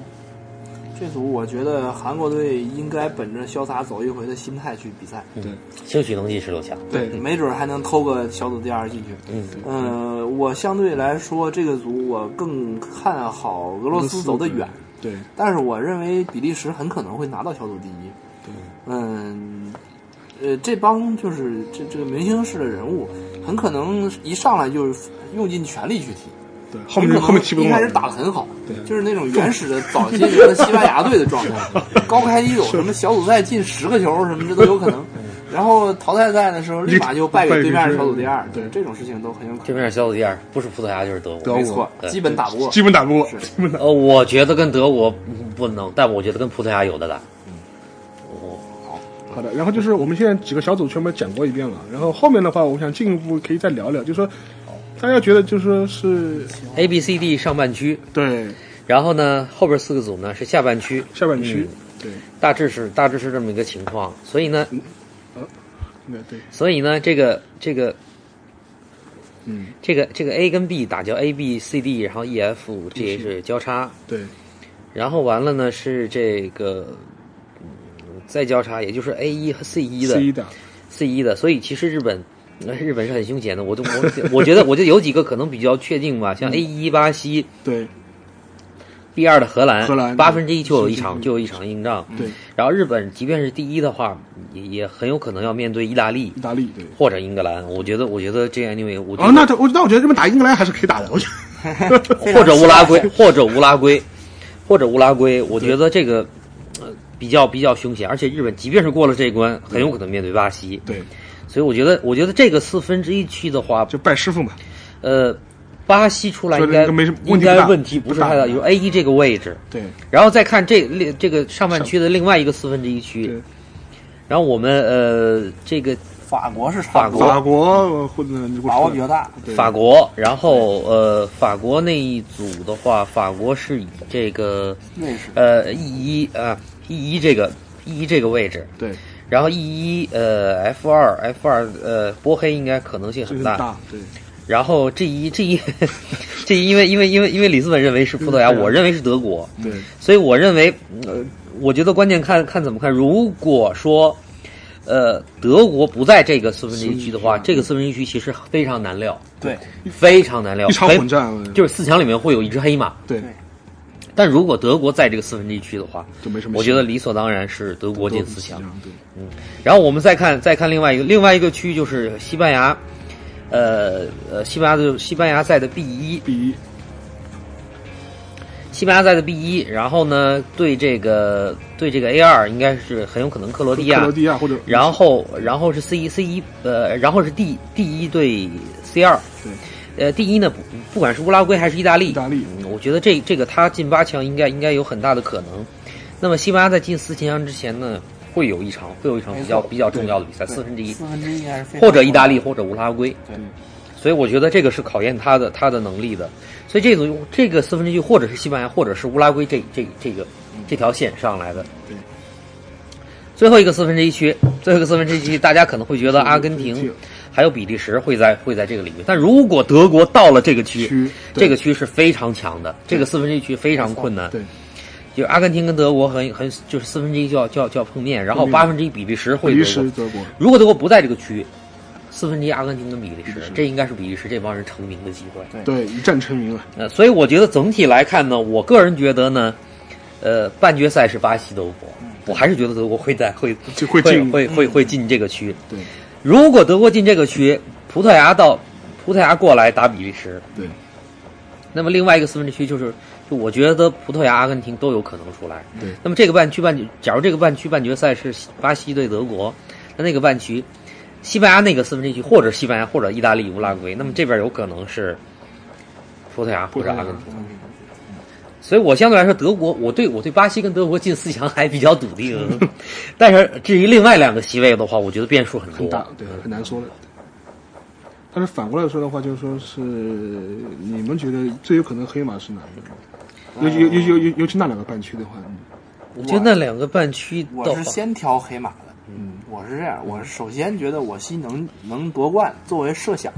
这组我觉得韩国队应该本着潇洒走一回的心态去比赛，对兴许能进十六强。对没准还能偷个小组第二进去。嗯，呃，我相对来说这个组我更看好俄罗斯走得远，对但是我认为比利时很可能会拿到小组第一。嗯，呃，这帮就是这这个明星式的人物，很可能一上来就是用尽全力去踢。对，后面后面踢不动了。一开始打的很好，对就是那种原始的早些年的西班牙队的状态，高开低走，什么小组赛进十个球什么这都有可能。然后淘汰赛的时候，立马就败给对面小组第二，对这种事情都很有可能。对。面小组第二不是葡萄牙就是德国。德国没错，基本打不过。基本打不过，是基本打。呃，我觉得跟德国不能，但我觉得跟葡萄牙有的打。好的，然后就是我们现在几个小组全部讲过一遍了，然后后面的话，我想进一步可以再聊聊，就是说大家觉得就是说是 A、B、C、D 上半区，对。然后呢后边四个组呢是下半区，下半区嗯，对。大致是大致是这么一个情况。所以呢，对对，所以呢，这个这个嗯。这个这个 A 跟 B 打叫 A、B、C、D，然后 E、F、G、H 交叉，对。然后完了呢是这个嗯再交叉，也就是 A 一和 C 一的 C 的。C 一的，所以其实日本。呃日本是很凶险的，我都我我觉得我觉得有几个可能比较确定吧，像 A 一巴西，对，B 二的荷兰，荷兰八分之一就有一场就有一场硬仗。对，然后日本即便是第一的话，也也很有可能要面对意大利意大利对。或者英格兰。我觉得，我觉得这 anyway，我觉哦，得那这我那我觉得日本打英格兰还是可以打的，我觉 得或者乌拉圭，或者乌拉圭，或者乌拉圭，我觉得这个呃比较比较凶险，而且日本即便是过了这一关，很有可能面对巴西。对，所以我觉得，我觉得这个四分之一区的话，就拜师傅嘛。呃，巴西出来应该没什么应该问题不是太大，有 A 一这个位置，对。然后再看这另这个上半区的另外一个四分之一区。对，，然后我们呃这个法国是法国。法国混的把握比较大，法国，然后呃法国那一组的话，法国是以这个呃 E 一啊 E 一这个 E 一这个位置，对，然后 E 一呃 F 二 F 二呃波黑应该可能性很大，大，对。然后 G 一 G 一 G 一因为因为因为因为里斯本认为是葡萄牙，我认为是德国，对。所以我认为呃我觉得关键看看怎么看，如果说。呃，德国不在这个四分之一区的话，这个四分之一区其实非常难料，对。非常难料。一场混战，就是四强里面会有一只黑马，对。对但如果德国在这个四分之一区的话，就没什么。我觉得理所当然是德国进四强。，对。然后我们再看再看另外一个另外一个区就是西班牙，呃呃，西班牙的西班牙赛的 B 一，，B 一。西班牙赛的 B 一，然后呢对这个对这个 A 二应该是很有可能克罗地亚。克罗，地亚或者然后然后是 C 一 C 一呃，然后是 D D 一对 C 二，对呃，第一呢，不不管是乌拉圭还是意大利，意大利嗯我觉得这这个他进八强应该应该有很大的可能。那么西班牙在进四强之前呢，会有一场会有一场比较比较重要的比赛，四分之一，四分之一还是或者意大利或者乌拉圭。对所以我觉得这个是考验他的他的能力的。所以这组这个四分之一，或者是西班牙，或者是乌拉圭这这这个这条线上来的。对。最后一个四分之一区，最后一个四分之一区，大家可能会觉得阿根廷还有比利时会在会在这个里面，但如果德国到了这个区，这个区是非常强的，这个四分之一区非常困难。对就阿根廷跟德国很很就是四分之一就要就要就要碰面，然后八分之一比利时会德国德国如果德国不在这个区，四分之一阿根廷跟比利时这应该是比利时这帮人成名的机会。对一战成名了，呃，所以我觉得总体来看呢，我个人觉得呢，呃，半决赛是巴西德国，我还是觉得德国会在会会会会会进这个区。对如果德国进这个区，葡萄牙到葡萄牙过来打比利时，对那么另外一个四分之区就是，就我觉得葡萄牙、阿根廷都有可能出来。对那么这个半区半，假如这个半区半决赛是巴西对德国，那那个半区，西班牙那个四分之一区，或者西班牙或者意大利、乌拉圭，那么这边有可能是葡萄牙或者阿根廷。所以我相对来说，德国，我对我对巴西跟德国进四强还比较笃定，但是至于另外两个席位的话，我觉得变数很多。很大，对很难说的。但是反过来说的话，就是说是你们觉得最有可能黑马是哪一个？尤其尤尤尤尤其那两个半区的话，嗯。我觉得那两个半区我是先挑黑马的，嗯，我是这样，我是首先觉得我西能能夺冠作为设想，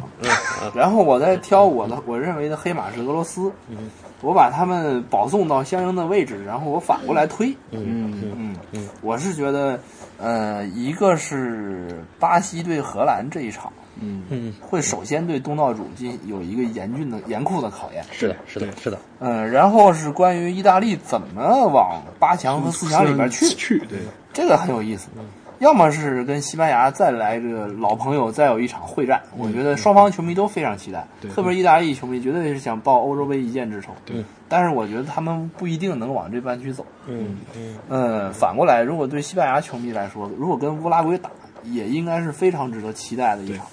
然后我再挑我的我认为的黑马是俄罗斯，嗯我把他们保送到相应的位置，然后我反过来推，嗯嗯嗯我是觉得，呃，一个是巴西对荷兰这一场嗯嗯，会首先对东道主进有一个严峻的严酷的考验，是的，是的，是的，嗯，然后是关于意大利怎么往八强和四强里边去，去对这个很有意思。要么是跟西班牙再来这个老朋友再有一场会战，我觉得双方球迷都非常期待，特别是意大利球迷绝对是想报欧洲杯一箭之仇。对，但是我觉得他们不一定能往这半区走。嗯嗯呃，反过来，如果对西班牙球迷来说，如果跟乌拉圭打，也应该是非常值得期待的一场。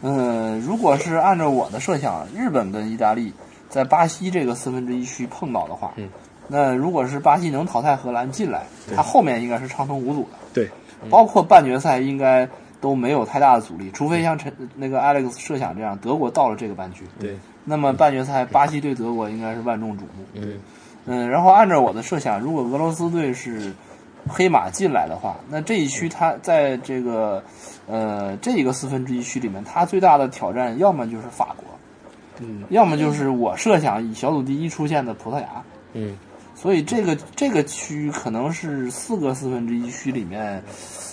嗯，如果是按照我的设想，日本跟意大利在巴西这个四分之一区碰到的话，嗯那如果是巴西能淘汰荷兰进来，他后面应该是畅通无阻的。对，包括半决赛应该都没有太大的阻力，除非像陈那个 Alex 设想这样，德国到了这个半区，对，那么半决赛巴西对德国应该是万众瞩目。嗯嗯，然后按照我的设想，如果俄罗斯队是黑马进来的话，那这一区他在这个呃这一个四分之一区里面，他最大的挑战要么就是法国，嗯，要么就是我设想以小组第一出现的葡萄牙。嗯所以这个这个区可能是四个四分之一区里面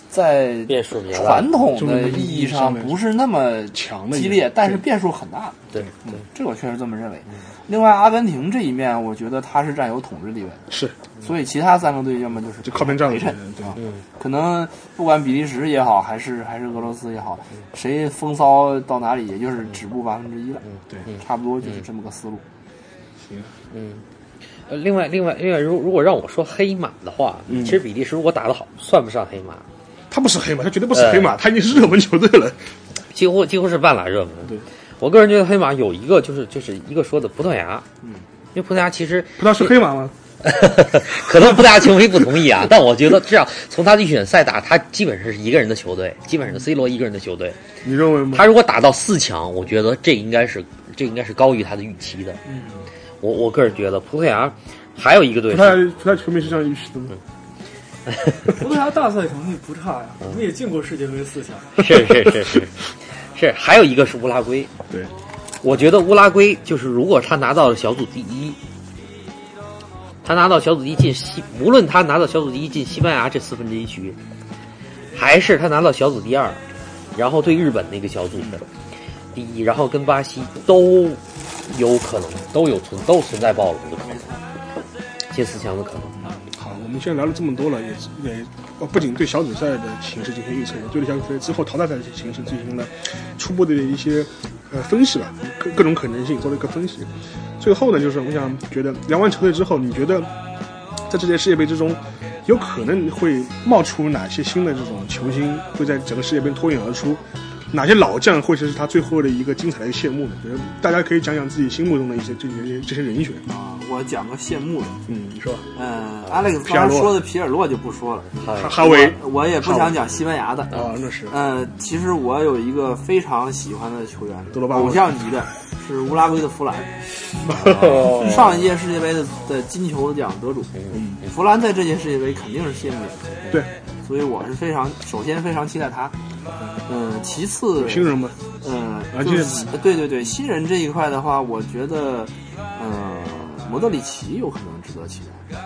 在传统的意义上不是那么强的激烈，但是变数很大。对嗯对，这个我确实这么认为。另外，阿根廷这一面，我觉得他是占有统治地位的，是所以其他三个队要么就是就靠边站了陪衬对啊。嗯可能不管比利时也好，还是还是俄罗斯也好，谁风骚到哪里，也就是止步八分之一了，对，差不多就是这么个思路。行，嗯。呃，另外，另外，另外，如如果让我说黑马的话，其实比利时如果打得好，算不上黑马，他不是黑马，他绝对不是黑马，他已经是热门球队了。几乎几乎是半拉热门。对，我个人觉得黑马有一个就是就是一个说的葡萄牙，嗯，因为葡萄牙其实葡萄牙是黑马吗？可能葡萄牙球迷不同意啊，但我觉得这样从他的预选赛打，他基本上是一个人的球队，基本上是 C 罗一个人的球队。你认为吗？他如果打到四强，我觉得这应该是这应该是高于他的预期的。嗯，我我个人觉得葡萄牙还有一个队葡萄是牙葡萄牙球迷是这样预期的吗？葡萄牙大赛成绩不差呀，我们也进过世界杯四强。是是是是是，还有一个是乌拉圭。对，我觉得乌拉圭就是如果他拿到了小组第一，他拿到小组第一进西，无论他拿到小组第一进西班牙这四分之一区，还是他拿到小组第二，然后对日本那个小组的第一，然后跟巴西都有可能都有存都存在暴龙的可能，进四强的可能。好，我们现在聊了这么多了，也也不仅对小组赛的形势进行预测，也对小组赛之后淘汰赛的形势进行了初步的一些呃分析吧，各各种可能性做了一个分析。最后呢，就是我想觉得聊完球队之后，你觉得在这届世界杯之中，有可能会冒出哪些新的这种球星会在整个世界杯脱颖而出？哪些老将会是他最后的一个精彩的谢幕呢？觉得大家可以讲讲自己心目中的一些这些这些人选。啊，我讲个谢幕的，嗯，你说。嗯，Alex 刚才说的皮尔洛就不说了，哈哈维。我我也不想讲西班牙的。啊，那是。呃，其实我有一个非常喜欢的球员，德罗巴偶像级的，是乌拉圭的弗兰，上一届世界杯的的金球奖得主。弗兰在这届世界杯肯定是谢幕了，对，所以我是非常首先非常期待他。嗯，其次有新人吗？嗯，啊就是对对对，新人这一块的话，我觉得，呃，莫德里奇有可能值得期待，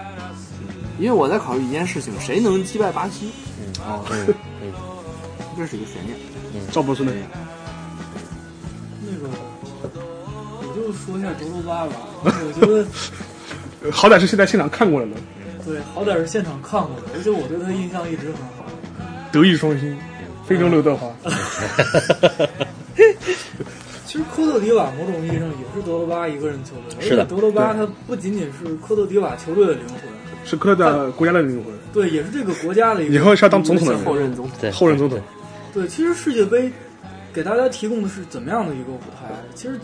因为我在考虑一件事情，谁能击败巴西，哦，这是一个悬念。赵博士呢？就说一下德罗巴吧，我觉得呃好歹是现在现场看过了呢，对，好歹是现场看过的，而且我对他印象一直很好。德艺双馨，非洲刘德华。其实科特迪瓦某种意义上也是德罗巴一个人球队，而且德罗巴他不仅仅是科特迪瓦球队的灵魂，是科特的国家的灵魂，对，也是这个国家的一个以后是要当总统的人后任总统，对，后任总统。对，其实世界杯给大家提供的是怎么样的一个舞台？其实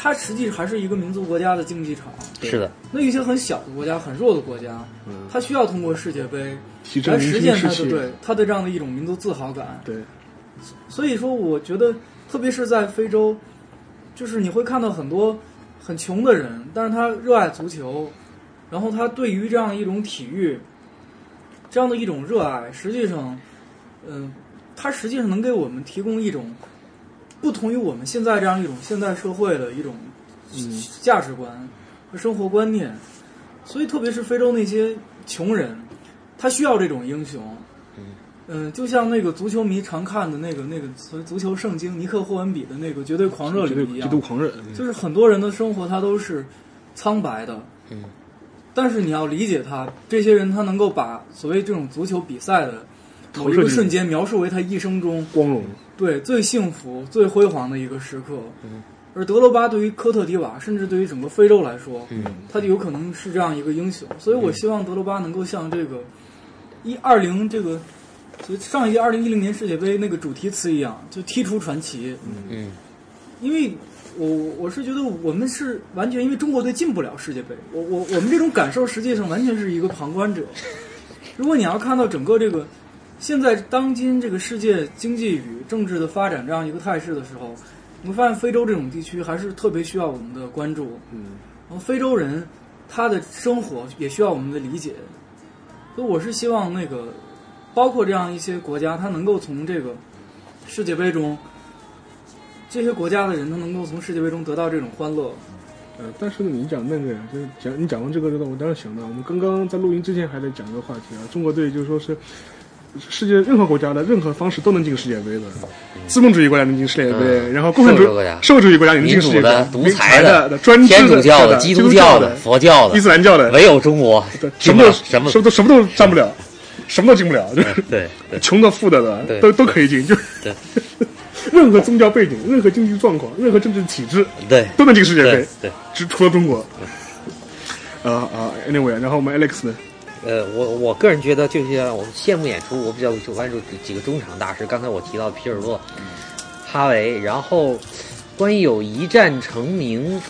它实际还是一个民族国家的竞技场。是的，那一些很小的国家、很弱的国家，它需要通过世界杯来实现。它的对它的这样的一种民族自豪感。对，所以说，我觉得，特别是在非洲，就是你会看到很多很穷的人，但是他热爱足球，然后他对于这样一种体育，这样的一种热爱，实际上，嗯、它实际上能给我们提供一种不同于我们现在这样一种现代社会的一种价值观和生活观念。所以，特别是非洲那些穷人，他需要这种英雄。嗯，就像那个足球迷常看的那个那个足足球圣经尼克霍恩比的那个绝对狂热里一样极度，狂热。就是很多人的生活他都是苍白的，嗯，但是你要理解他，这些人他能够把所谓这种足球比赛的某投射一个瞬间描述为他一生中光荣，对最幸福、最辉煌的一个时刻。而德罗巴对于科特迪瓦，甚至对于整个非洲来说，嗯他就有可能是这样一个英雄。所以我希望德罗巴能够像这个一二零这个，就上一届二零一零年世界杯那个主题词一样，就踢出传奇。嗯因为我我是觉得我们是完全因为中国队进不了世界杯，我我我们这种感受实际上完全是一个旁观者。如果你要看到整个这个现在当今这个世界经济与政治的发展这样一个态势的时候，你会发现非洲这种地区还是特别需要我们的关注。嗯，然后非洲人他的生活也需要我们的理解，所以我是希望那个包括这样一些国家，他能够从这个世界杯中，这些国家的人他能够从世界杯中得到这种欢乐。呃，但是呢，你讲那个，就是讲你讲完这个之后，我当时想到，我们刚刚在录音之前还在讲一个话题啊，中国队就说是世界任何国家的任何方式都能进世界杯的，资本主义国家能进世界杯，然后共产主义社会主义国家也能进世界杯的、，独裁的、专制天主教的、基督督教的、佛教的伊、斯兰教的，唯有中国什么都什么？什么都什么都占不了，什么都进不了，就是对对。穷的富的的都都可以进，就对。任何宗教背景、任何经济状况、任何政治体制对。都能进世界杯，对。只除了中国。呃啊，anyway，然后我们 Alex 呢？呃，我我个人觉得，就是我们谢幕演出，我比较就关注几个中场大师。刚才我提到皮尔洛、哈维，然后关于有一战成名，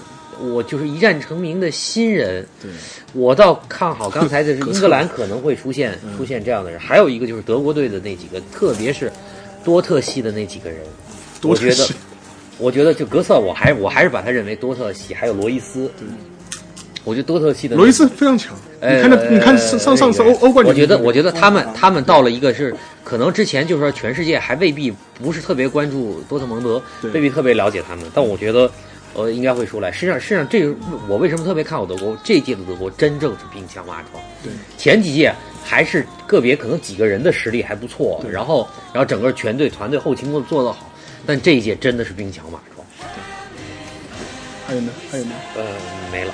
我就是一战成名的新人，对，我倒看好刚才的是 英格兰可能会出现出现这样的人，还有一个就是德国队的那几个，特别是多特系的那几个人，我觉得我觉得就格策，我还我还是把他认为多特系，还有罗伊斯，我觉得多特系的那罗伊斯非常强。呃，你看那，你看上上上次欧欧冠，我觉得，我觉得他们他们到了一个是可能之前就是说全世界还未必不是特别关注多特蒙德，未必特别了解他们，但我觉得呃应该会出来。实际上，实际上这个我为什么特别看好德国？这一届的德国真正是兵强马壮。对，前几届还是个别可能几个人的实力还不错，然后然后整个全队团队后勤工作做得好，但这一届真的是兵强马壮。还有呢，还有呢。呃，没了。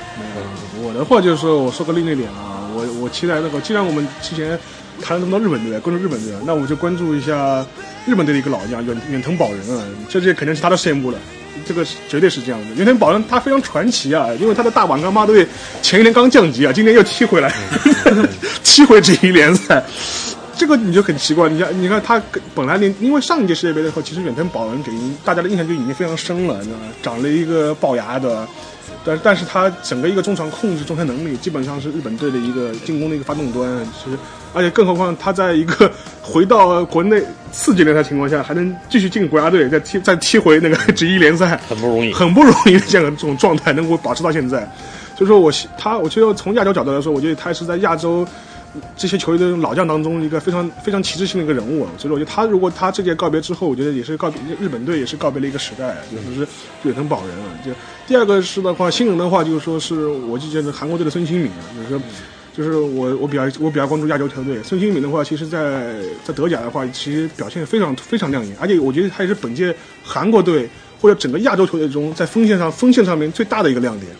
我的话就是说，我说个另类点啊，我我期待那个，既然我们之前谈了那么多日本队，关注日本队，那我就关注一下日本队的一个老将远远藤保人啊，这届肯定是他的谢幕了。这个是绝对是这样的，远藤保人他非常传奇啊，因为他的大阪钢巴队前一年刚降级啊，今年又踢回来，踢回职业联赛，这个你就很奇怪。你看，你看他本来连因为上一届世界杯的时候，其实远藤保人给大家的印象就已经非常深了，你知道吗？长了一个龅牙的，但但是他整个一个中场控制、中场能力，基本上是日本队的一个进攻的一个发动端。其实，而且更何况他在一个回到国内次级联赛情况下，还能继续进国家队，再踢 再踢回那个 职业联赛，很不容易很不容易的这样的这种状态能够保持到现在。所以说我希他，我觉得从亚洲角度来说，我觉得他是在亚洲这些球队的老将当中一个非常非常旗帜性的一个人物。所以说我觉得他如果他这届告别之后，我觉得也是告别日本队也是告别了一个时代，就是远藤保人啊。就第二个是的话，新人的话就是说是我就觉得韩国队的孙兴敏啊，就是说。就是我我比较我比较关注亚洲球队，孙兴敏的话，其实在在德甲的话，其实表现非常非常亮眼，而且我觉得他也是本届韩国队或者整个亚洲球队中在锋线上锋线上面最大的一个亮点。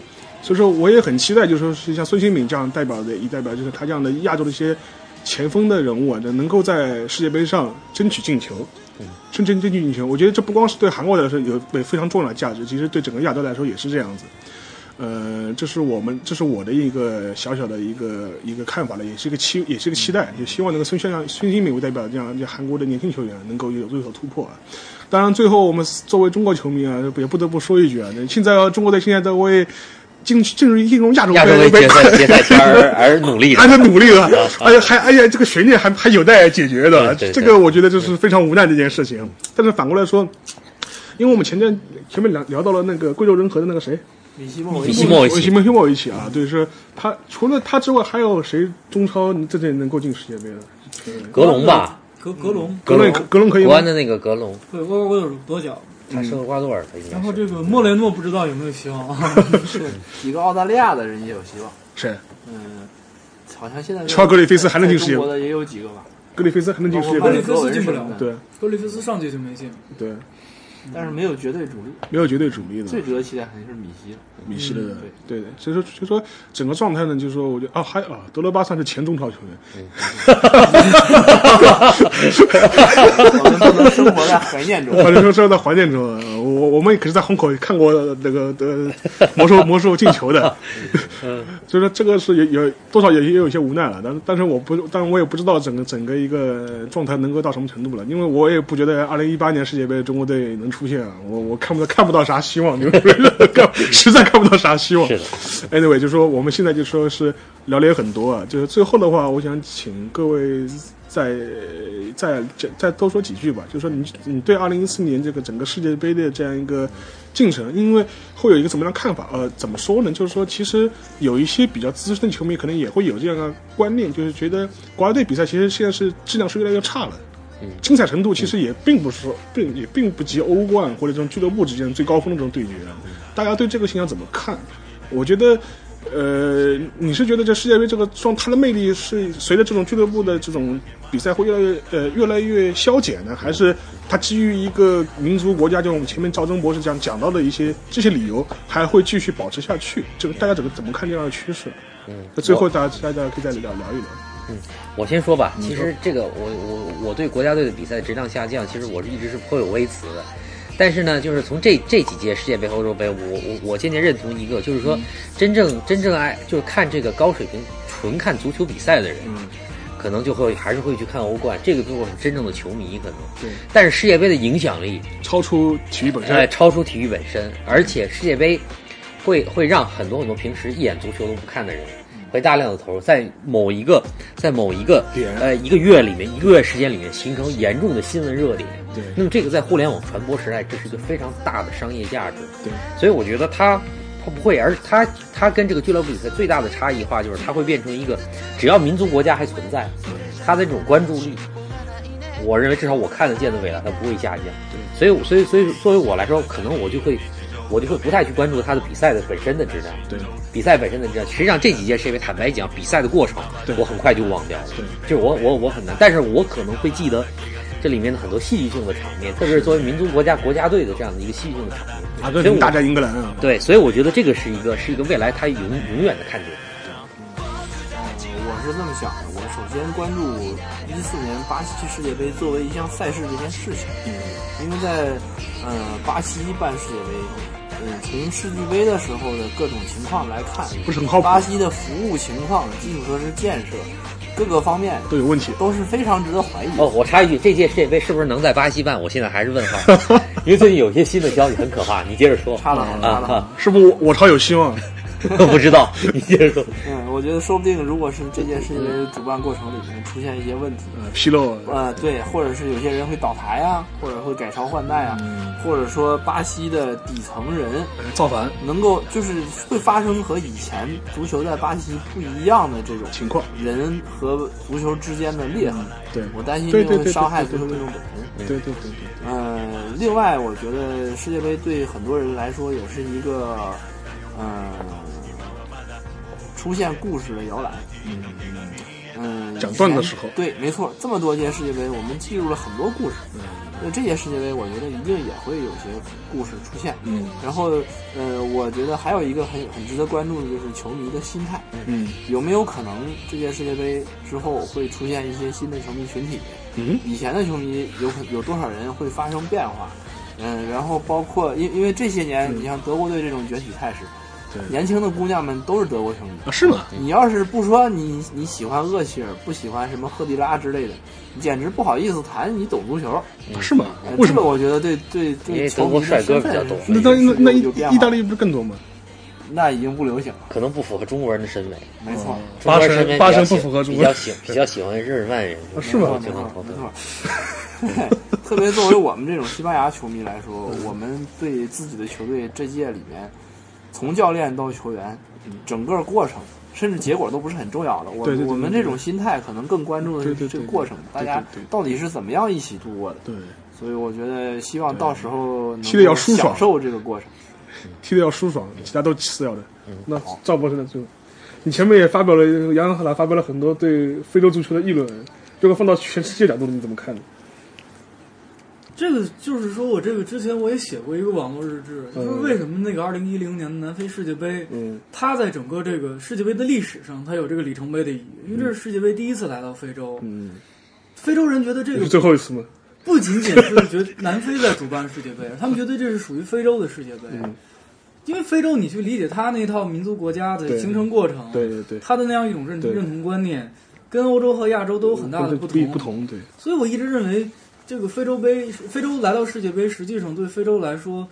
所以说，我也很期待，就是说是像孙兴敏这样代表的一代表，就是他这样的亚洲的一些前锋的人物啊，能够在世界杯上争取进球，争争争取进球。我觉得这不光是对韩国来说有有非常重要的价值，其实对整个亚洲来说也是这样子。呃，这是我们，这是我的一个小小的一个一个看法了，也是一个期，也是一个期待，就希望能够孙像孙兴敏为代表这样，这韩国的年轻球员能够有有所突破啊。当然，最后我们作为中国球迷啊，也不得不说一句啊，现在中国队现在在为进进入进入亚洲亚洲杯杯决赛决赛圈而而努力 还的，在努力了，而且还而且这个悬念还还有待解决的，这个我觉得就是非常无奈的一件事情。但是反过来说，因为我们前面前面聊聊到了那个贵州仁和的那个谁，米西莫维米西莫维奇西莫西莫维奇啊，对，是他除了他之外，还有谁中超这届能够进世界杯的？格隆吧，格格隆，格隆格隆可以吗国安？的那个格隆，对，沃尔沃尔多角。他是厄瓜多尔，他应该然后。这个莫雷诺不知道有没有希望啊？几个澳大利亚的人也有希望。谁？嗯，好像现在乔格里菲斯还能进世界杯中国的也有几个吧，格里菲斯还能进世界杯？格里菲斯进不了的对格里菲斯上届就没进，对，但是没有绝对主力。没有绝对主力的。最值得期待肯定是米西了。米西的嗯对对，所以说所以说整个状态呢，就是说，我觉得啊，还啊，德罗巴算是前中超球员，我们不能生活在怀念中。反正说说在怀念中，呃我我们可是在虹口看过那个的魔兽魔兽进球的，所以说这个是有有多少也也有一些无奈了，但是但是我不，但是我也不知道整个整个一个状态能够到什么程度了，因为我也不觉得二零一八年世界杯中国队能出现啊，我我看不到看不到啥希望，你们 看实在看不到啥希望。是的 Anyway，就说我们现在就说是聊了也很多啊，就是最后的话，我想请各位再再再再多说几句吧，就说你你对二零一四年这个整个世界杯的这样一个进程，因为会有一个怎么样的看法？呃，怎么说呢？就是说，其实有一些比较资深的球迷可能也会有这样的观念，就是觉得国家队比赛其实现在是质量是越来越差了。精彩程度其实也并不是说，并也并不及欧冠或者这种俱乐部之间最高峰的这种对决啊。大家对这个现象怎么看？我觉得，呃，你是觉得这世界杯这个状它的魅力是随着这种俱乐部的这种比赛会越来越呃越来越消减呢，还是它基于一个民族国家，就我们前面赵征博士讲讲到的一些这些理由，还会继续保持下去？这个大家怎么怎么看这样的趋势？嗯，那最后大家大家可以再聊聊一聊。我先说吧，其实这个我我我对国家队的比赛质量下降，其实我是一直是颇有微词的。但是呢，就是从这这几届世界杯、欧洲杯，我我我渐渐认同一个，就是说，真正真正爱就是看这个高水平纯看足球比赛的人，可能就会还是会去看欧冠，这个如果是真正的球迷，可能对。但是世界杯的影响力超出体育本身，哎，超出体育本身，而且世界杯会会让很多很多平时一眼足球都不看的人。会大量的投入，在某一个，在某一个呃一个月里面，一个月时间里面形成严重的新闻热点。对，那么这个在互联网传播时代，这是一个非常大的商业价值。对，所以我觉得它它不会，而它它跟这个俱乐部比赛最大的差异化就是它会变成一个，只要民族国家还存在，它的这种关注力，我认为至少我看得见的未来它不会下降。对，所以所以所以作为我来说，可能我就会。我就会不太去关注他的比赛的本身的质量，对，比赛本身的质量。实际上这几届世界杯，坦白讲，比赛的过程，我很快就忘掉了。对，就是我我我很难，但是我可能会记得这里面的很多戏剧性的场面，特别是作为民族国家国家队的这样的一个戏剧性的场面。阿根廷打败英格兰啊！对，所以我觉得这个是一个是一个未来他永永远的看点。我是这么想的，我首先关注一四年巴西世界杯作为一项赛事这件事情，嗯，因为在呃巴西办世界杯。嗯，从世俱杯的时候的各种情况来看，不是很靠谱。巴西的服务情况、基础设施建设各个方面都有问题，都是非常值得怀疑。哦，我插一句，这届世界杯是不是能在巴西办？我现在还是问号，因为最近有些新的消息很可怕。你接着说，差了啊，是不是我我超有希望？不知道，你接着说。嗯，我觉得说不定，如果是这件事情主办过程里面出现一些问题，纰漏，呃，对，或者是有些人会倒台啊，或者会改朝换代啊，或者说巴西的底层人造反，能够就是会发生和以前足球在巴西不一样的这种情况，人和足球之间的裂痕。对我担心这会伤害足球运动本身。对对对对。呃，另外，我觉得世界杯对很多人来说也是一个，嗯。出现故事的摇篮，嗯嗯，讲段的时候，对，没错，这么多届世界杯，我们记录了很多故事。那这届世界杯，我觉得一定也会有些故事出现。嗯，然后，呃，我觉得还有一个很很值得关注的就是球迷的心态。嗯，有没有可能这届世界杯之后会出现一些新的球迷群体？嗯，以前的球迷有可有多少人会发生变化？嗯，然后包括因因为这些年，你像德国队这种崛起态势。年轻的姑娘们都是德国球迷啊？是吗？你要是不说你你喜欢厄齐尔，不喜欢什么赫迪拉之类的，你简直不好意思谈你懂足球，是吗？为什么？我觉得对对对，德国帅哥比较懂。那那那意大利不是更多吗？那已经不流行了，可能不符合中国人的审美。没错，八成八成不符合中国人，比较喜比较喜欢日耳曼人，是吗？没错没错。特别作为我们这种西班牙球迷来说，我们对自己的球队这届里面。从教练到球员，整个过程甚至结果都不是很重要的。我我们这种心态可能更关注的是这个过程，大家到底是怎么样一起度过的。对，所以我觉得希望到时候踢的要舒爽，享受这个过程，踢的要舒爽，其他都次要的。那赵博士呢？最后，你前面也发表了杨洋和他发表了很多对非洲足球的议论，这个放到全世界角度，你怎么看？这个就是说，我这个之前我也写过一个网络日志，就是为什么那个二零一零年的南非世界杯，它在整个这个世界杯的历史上，它有这个里程碑的意义，因为这是世界杯第一次来到非洲。非洲人觉得这个最后一次吗？不仅仅是觉得南非在主办世界杯，他们觉得这是属于非洲的世界杯，因为非洲你去理解他那套民族国家的形成过程，对对对，他的那样一种认认同观念，跟欧洲和亚洲都有很大的不同。不同对，所以我一直认为。这个非洲杯，非洲来到世界杯，实际上对非洲来说，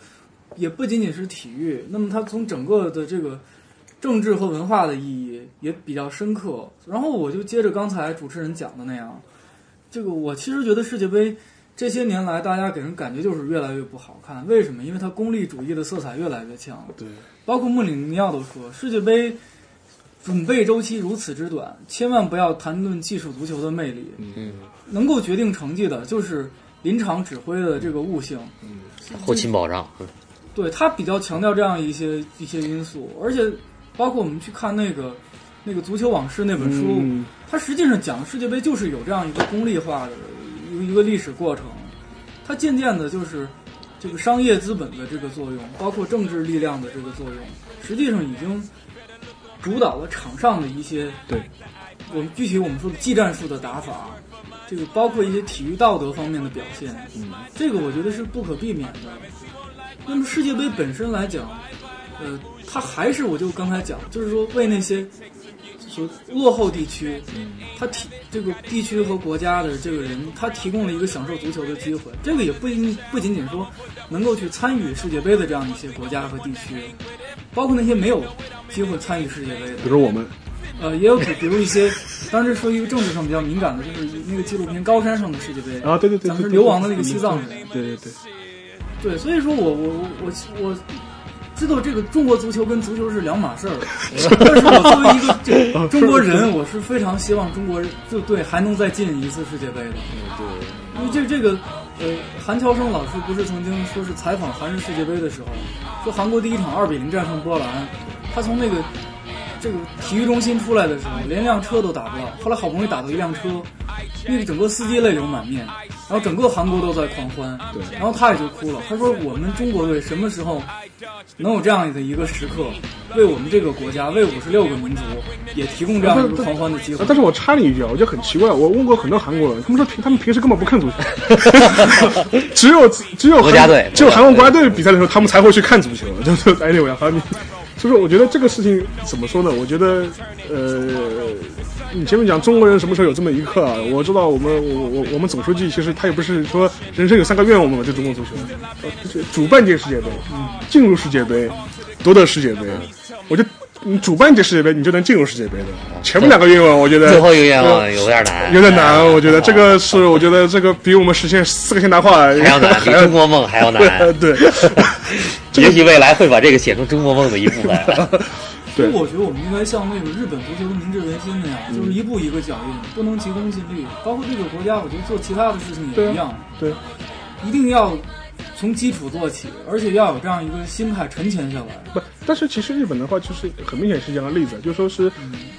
也不仅仅是体育。那么它从整个的这个政治和文化的意义也比较深刻。然后我就接着刚才主持人讲的那样，这个我其实觉得世界杯这些年来，大家给人感觉就是越来越不好看。为什么？因为它功利主义的色彩越来越强。对，包括穆里尼奥都说，世界杯准备周期如此之短，千万不要谈论技术足球的魅力。嗯。能够决定成绩的，就是临场指挥的这个悟性，后勤保障。对他比较强调这样一些一些因素，而且包括我们去看那个那个《足球往事》那本书，嗯。它实际上讲世界杯就是有这样一个功利化的一个一个历史过程，它渐渐的就是这个商业资本的这个作用，包括政治力量的这个作用，实际上已经主导了场上的一些对我们具体我们说的技战术的打法，这个包括一些体育道德方面的表现，嗯这个我觉得是不可避免的。那么世界杯本身来讲，呃，它还是我就刚才讲，就是说为那些所落后地区，它提这个地区和国家的这个人，他提供了一个享受足球的机会。这个也不仅不仅仅说能够去参与世界杯的这样一些国家和地区，包括那些没有机会参与世界杯的比，如我们，呃，也有比比如一些，当时说一个政治上比较敏感的，就是那个纪录片《高山上的世界杯》啊，对对对，讲的是流亡的那个西藏人。对对对，对，所以说我我我我我知道这个中国足球跟足球是两码事儿，但是我作为一个这 中国人，我是非常希望中国就对还能再进一次世界杯的。对，因为这这个呃，韩乔生老师不是曾经说是采访韩日世界杯的时候，说韩国第一场二比零战胜波兰，他从那个这个体育中心出来的时候，连辆车都打不到，后来好不容易打到一辆车，那个整个司机泪流满面，然后整个韩国都在狂欢，对然后他也就哭了，他说我们中国队什么时候能有这样的一个时刻，为我们这个国家，为五十六个民族也提供这样一个狂欢的机会啊。但是我插你一句啊，我觉得很奇怪，我问过很多韩国人，他们说平他们平时根本不看足球，只有只有韩国家队只有韩国国家队比赛的时候，他们才会去看足球。就是 anyway，好，你所以说我觉得这个事情怎么说呢？我觉得呃，你前面讲中国人什么时候有这么一刻啊？我知道我们我我我们总书记其实他也不是说人生有三个愿望嘛，就中国足球，主办届世界杯，进入世界杯，夺得世界杯。我就你主办届世界杯，你就能进入世界杯的。前面两个愿望，我觉得最后一个愿望有点难，有点难，我觉得这个是，我觉得这个比我们实现四个现代化还还要难，比中国梦还要难。对，也许未来会把这个写成中国梦的一部分。对我觉得我们应该像那个日本足球的明治维新那样，就是一步一个脚印，不能急功近利。包括这个国家，我觉得做其他的事情也一样，对，一定要从基础做起，而且要有这样一个心态沉潜下来。不，但是其实日本的话，就是很明显是这样的例子，就说是，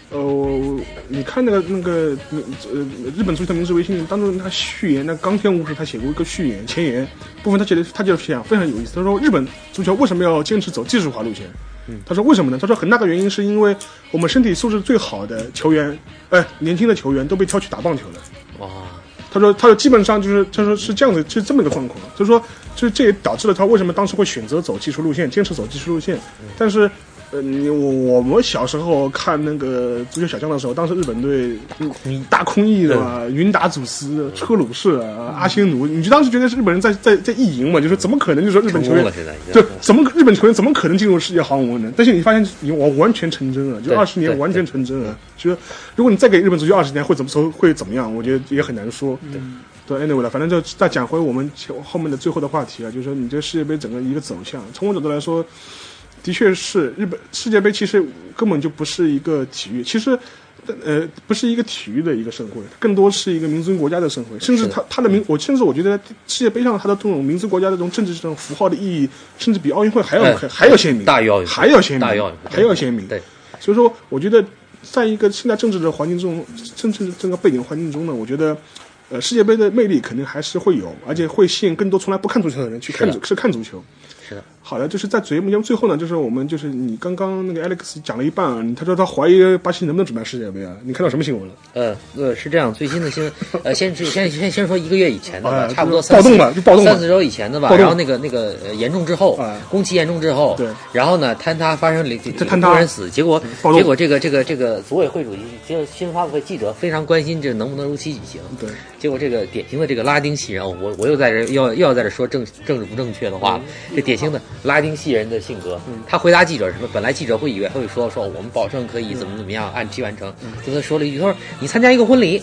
呃，你看那个那个呃日本足球明治维新当中，他序言，那冈田武史他写过一个序言前言部分，他写的他就是讲非常有意思，他说日本足球为什么要坚持走技术化路线？嗯他说为什么呢？他说很大的原因是因为我们身体素质最好的球员，哎，年轻的球员都被挑去打棒球了。他说，他说基本上就是，他说是这样的，是这么一个状况。就是说，就是这也导致了他为什么当时会选择走技术路线，坚持走技术路线。但是，呃，你我我们小时候看那个足球小将的时候，当时日本队嗯大空翼对吧？云达祖斯、车鲁士、啊阿仙奴，你就当时觉得是日本人在在在意淫嘛？就是怎么可能？就是说日本球员对，怎么日本球员怎么可能进入世界豪门呢？但是你发现你完完全成真了，就对二十年完全成真了。就是如果你再给日本足球二十年，会怎么说会怎么样？我觉得也很难说。对。对，anyway 了，反正就再讲回我们前后面的最后的话题啊，就是说你这世界杯整个一个走向，从我角度来说，的确是日本世界杯其实根本就不是一个体育，其实呃不是一个体育的一个盛会，更多是一个民族国家的盛会，甚至它它的民，我甚至我觉得世界杯上它的这种民族国家的这种政治这种符号的意义，甚至比奥运会还要、哎。还还要鲜明，大于奥运还要鲜明，大于奥运还要鲜明，对，所以说，我觉得在一个现在政治的环境中，政治这个背景环境中呢，我觉得，呃，世界杯的魅力肯定还是会有，而且会吸引更多从来不看足球的人去看足是看足球。是的，好的，就是在节目节目最后呢，就是我们就是你刚刚那个 Alex 讲了一半啊，他说他怀疑巴西能不能举办世界杯啊？你看到什么新闻了？呃呃，是这样，最新的新闻，呃，先先先先说一个月以前的吧，哎差不多三暴动吧就暴动三四周以前的吧。然后那个那个呃严重之后工期严重之后，对，然后呢坍塌发生了这坍塌。多人死，结果结果这个这个这个组委会主席接着新闻发布会记者非常关心这能不能如期举行，对，结果这个典型的这个拉丁系人，哦我我又在这又要又要在这说政政治不正确的话了，这典型的拉丁系人的性格。他回答记者什么？本来记者会以为会说说我们保证可以怎么怎么样按期完成，结果他说了一句，他说你参加一个婚礼，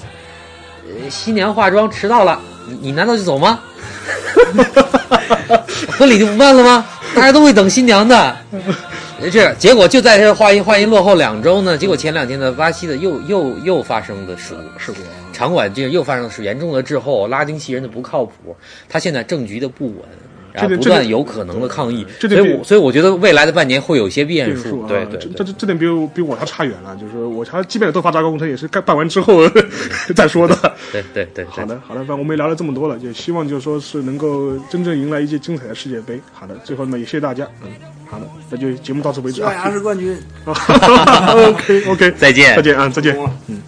呃，新娘化妆迟到了，你你难道就走吗？婚礼就不办了吗？大家都会等新娘的。这结果就在这话音话音落后两周呢，结果前两天呢，巴西的又又又发生了事故，事故啊，场馆这又发生了事严重的滞后，拉丁系人的不靠谱，他现在政局的不稳，然后不这点这点断有可能的抗议，所以我所以我觉得未来的半年会有一些变数，啊，对对对这这这这点比我比我还差远了。就是我他基本的斗法大工程也是干办完之后 再说的。对对对对。好的，好的，反正我们也聊了这么多了，也希望就是说是能够真正迎来一届精彩的世界杯。好的，最后呢也谢谢大家，嗯，好的，那就节目到此为止西班牙啊。是冠军。OK OK，再见再见啊，再见嗯。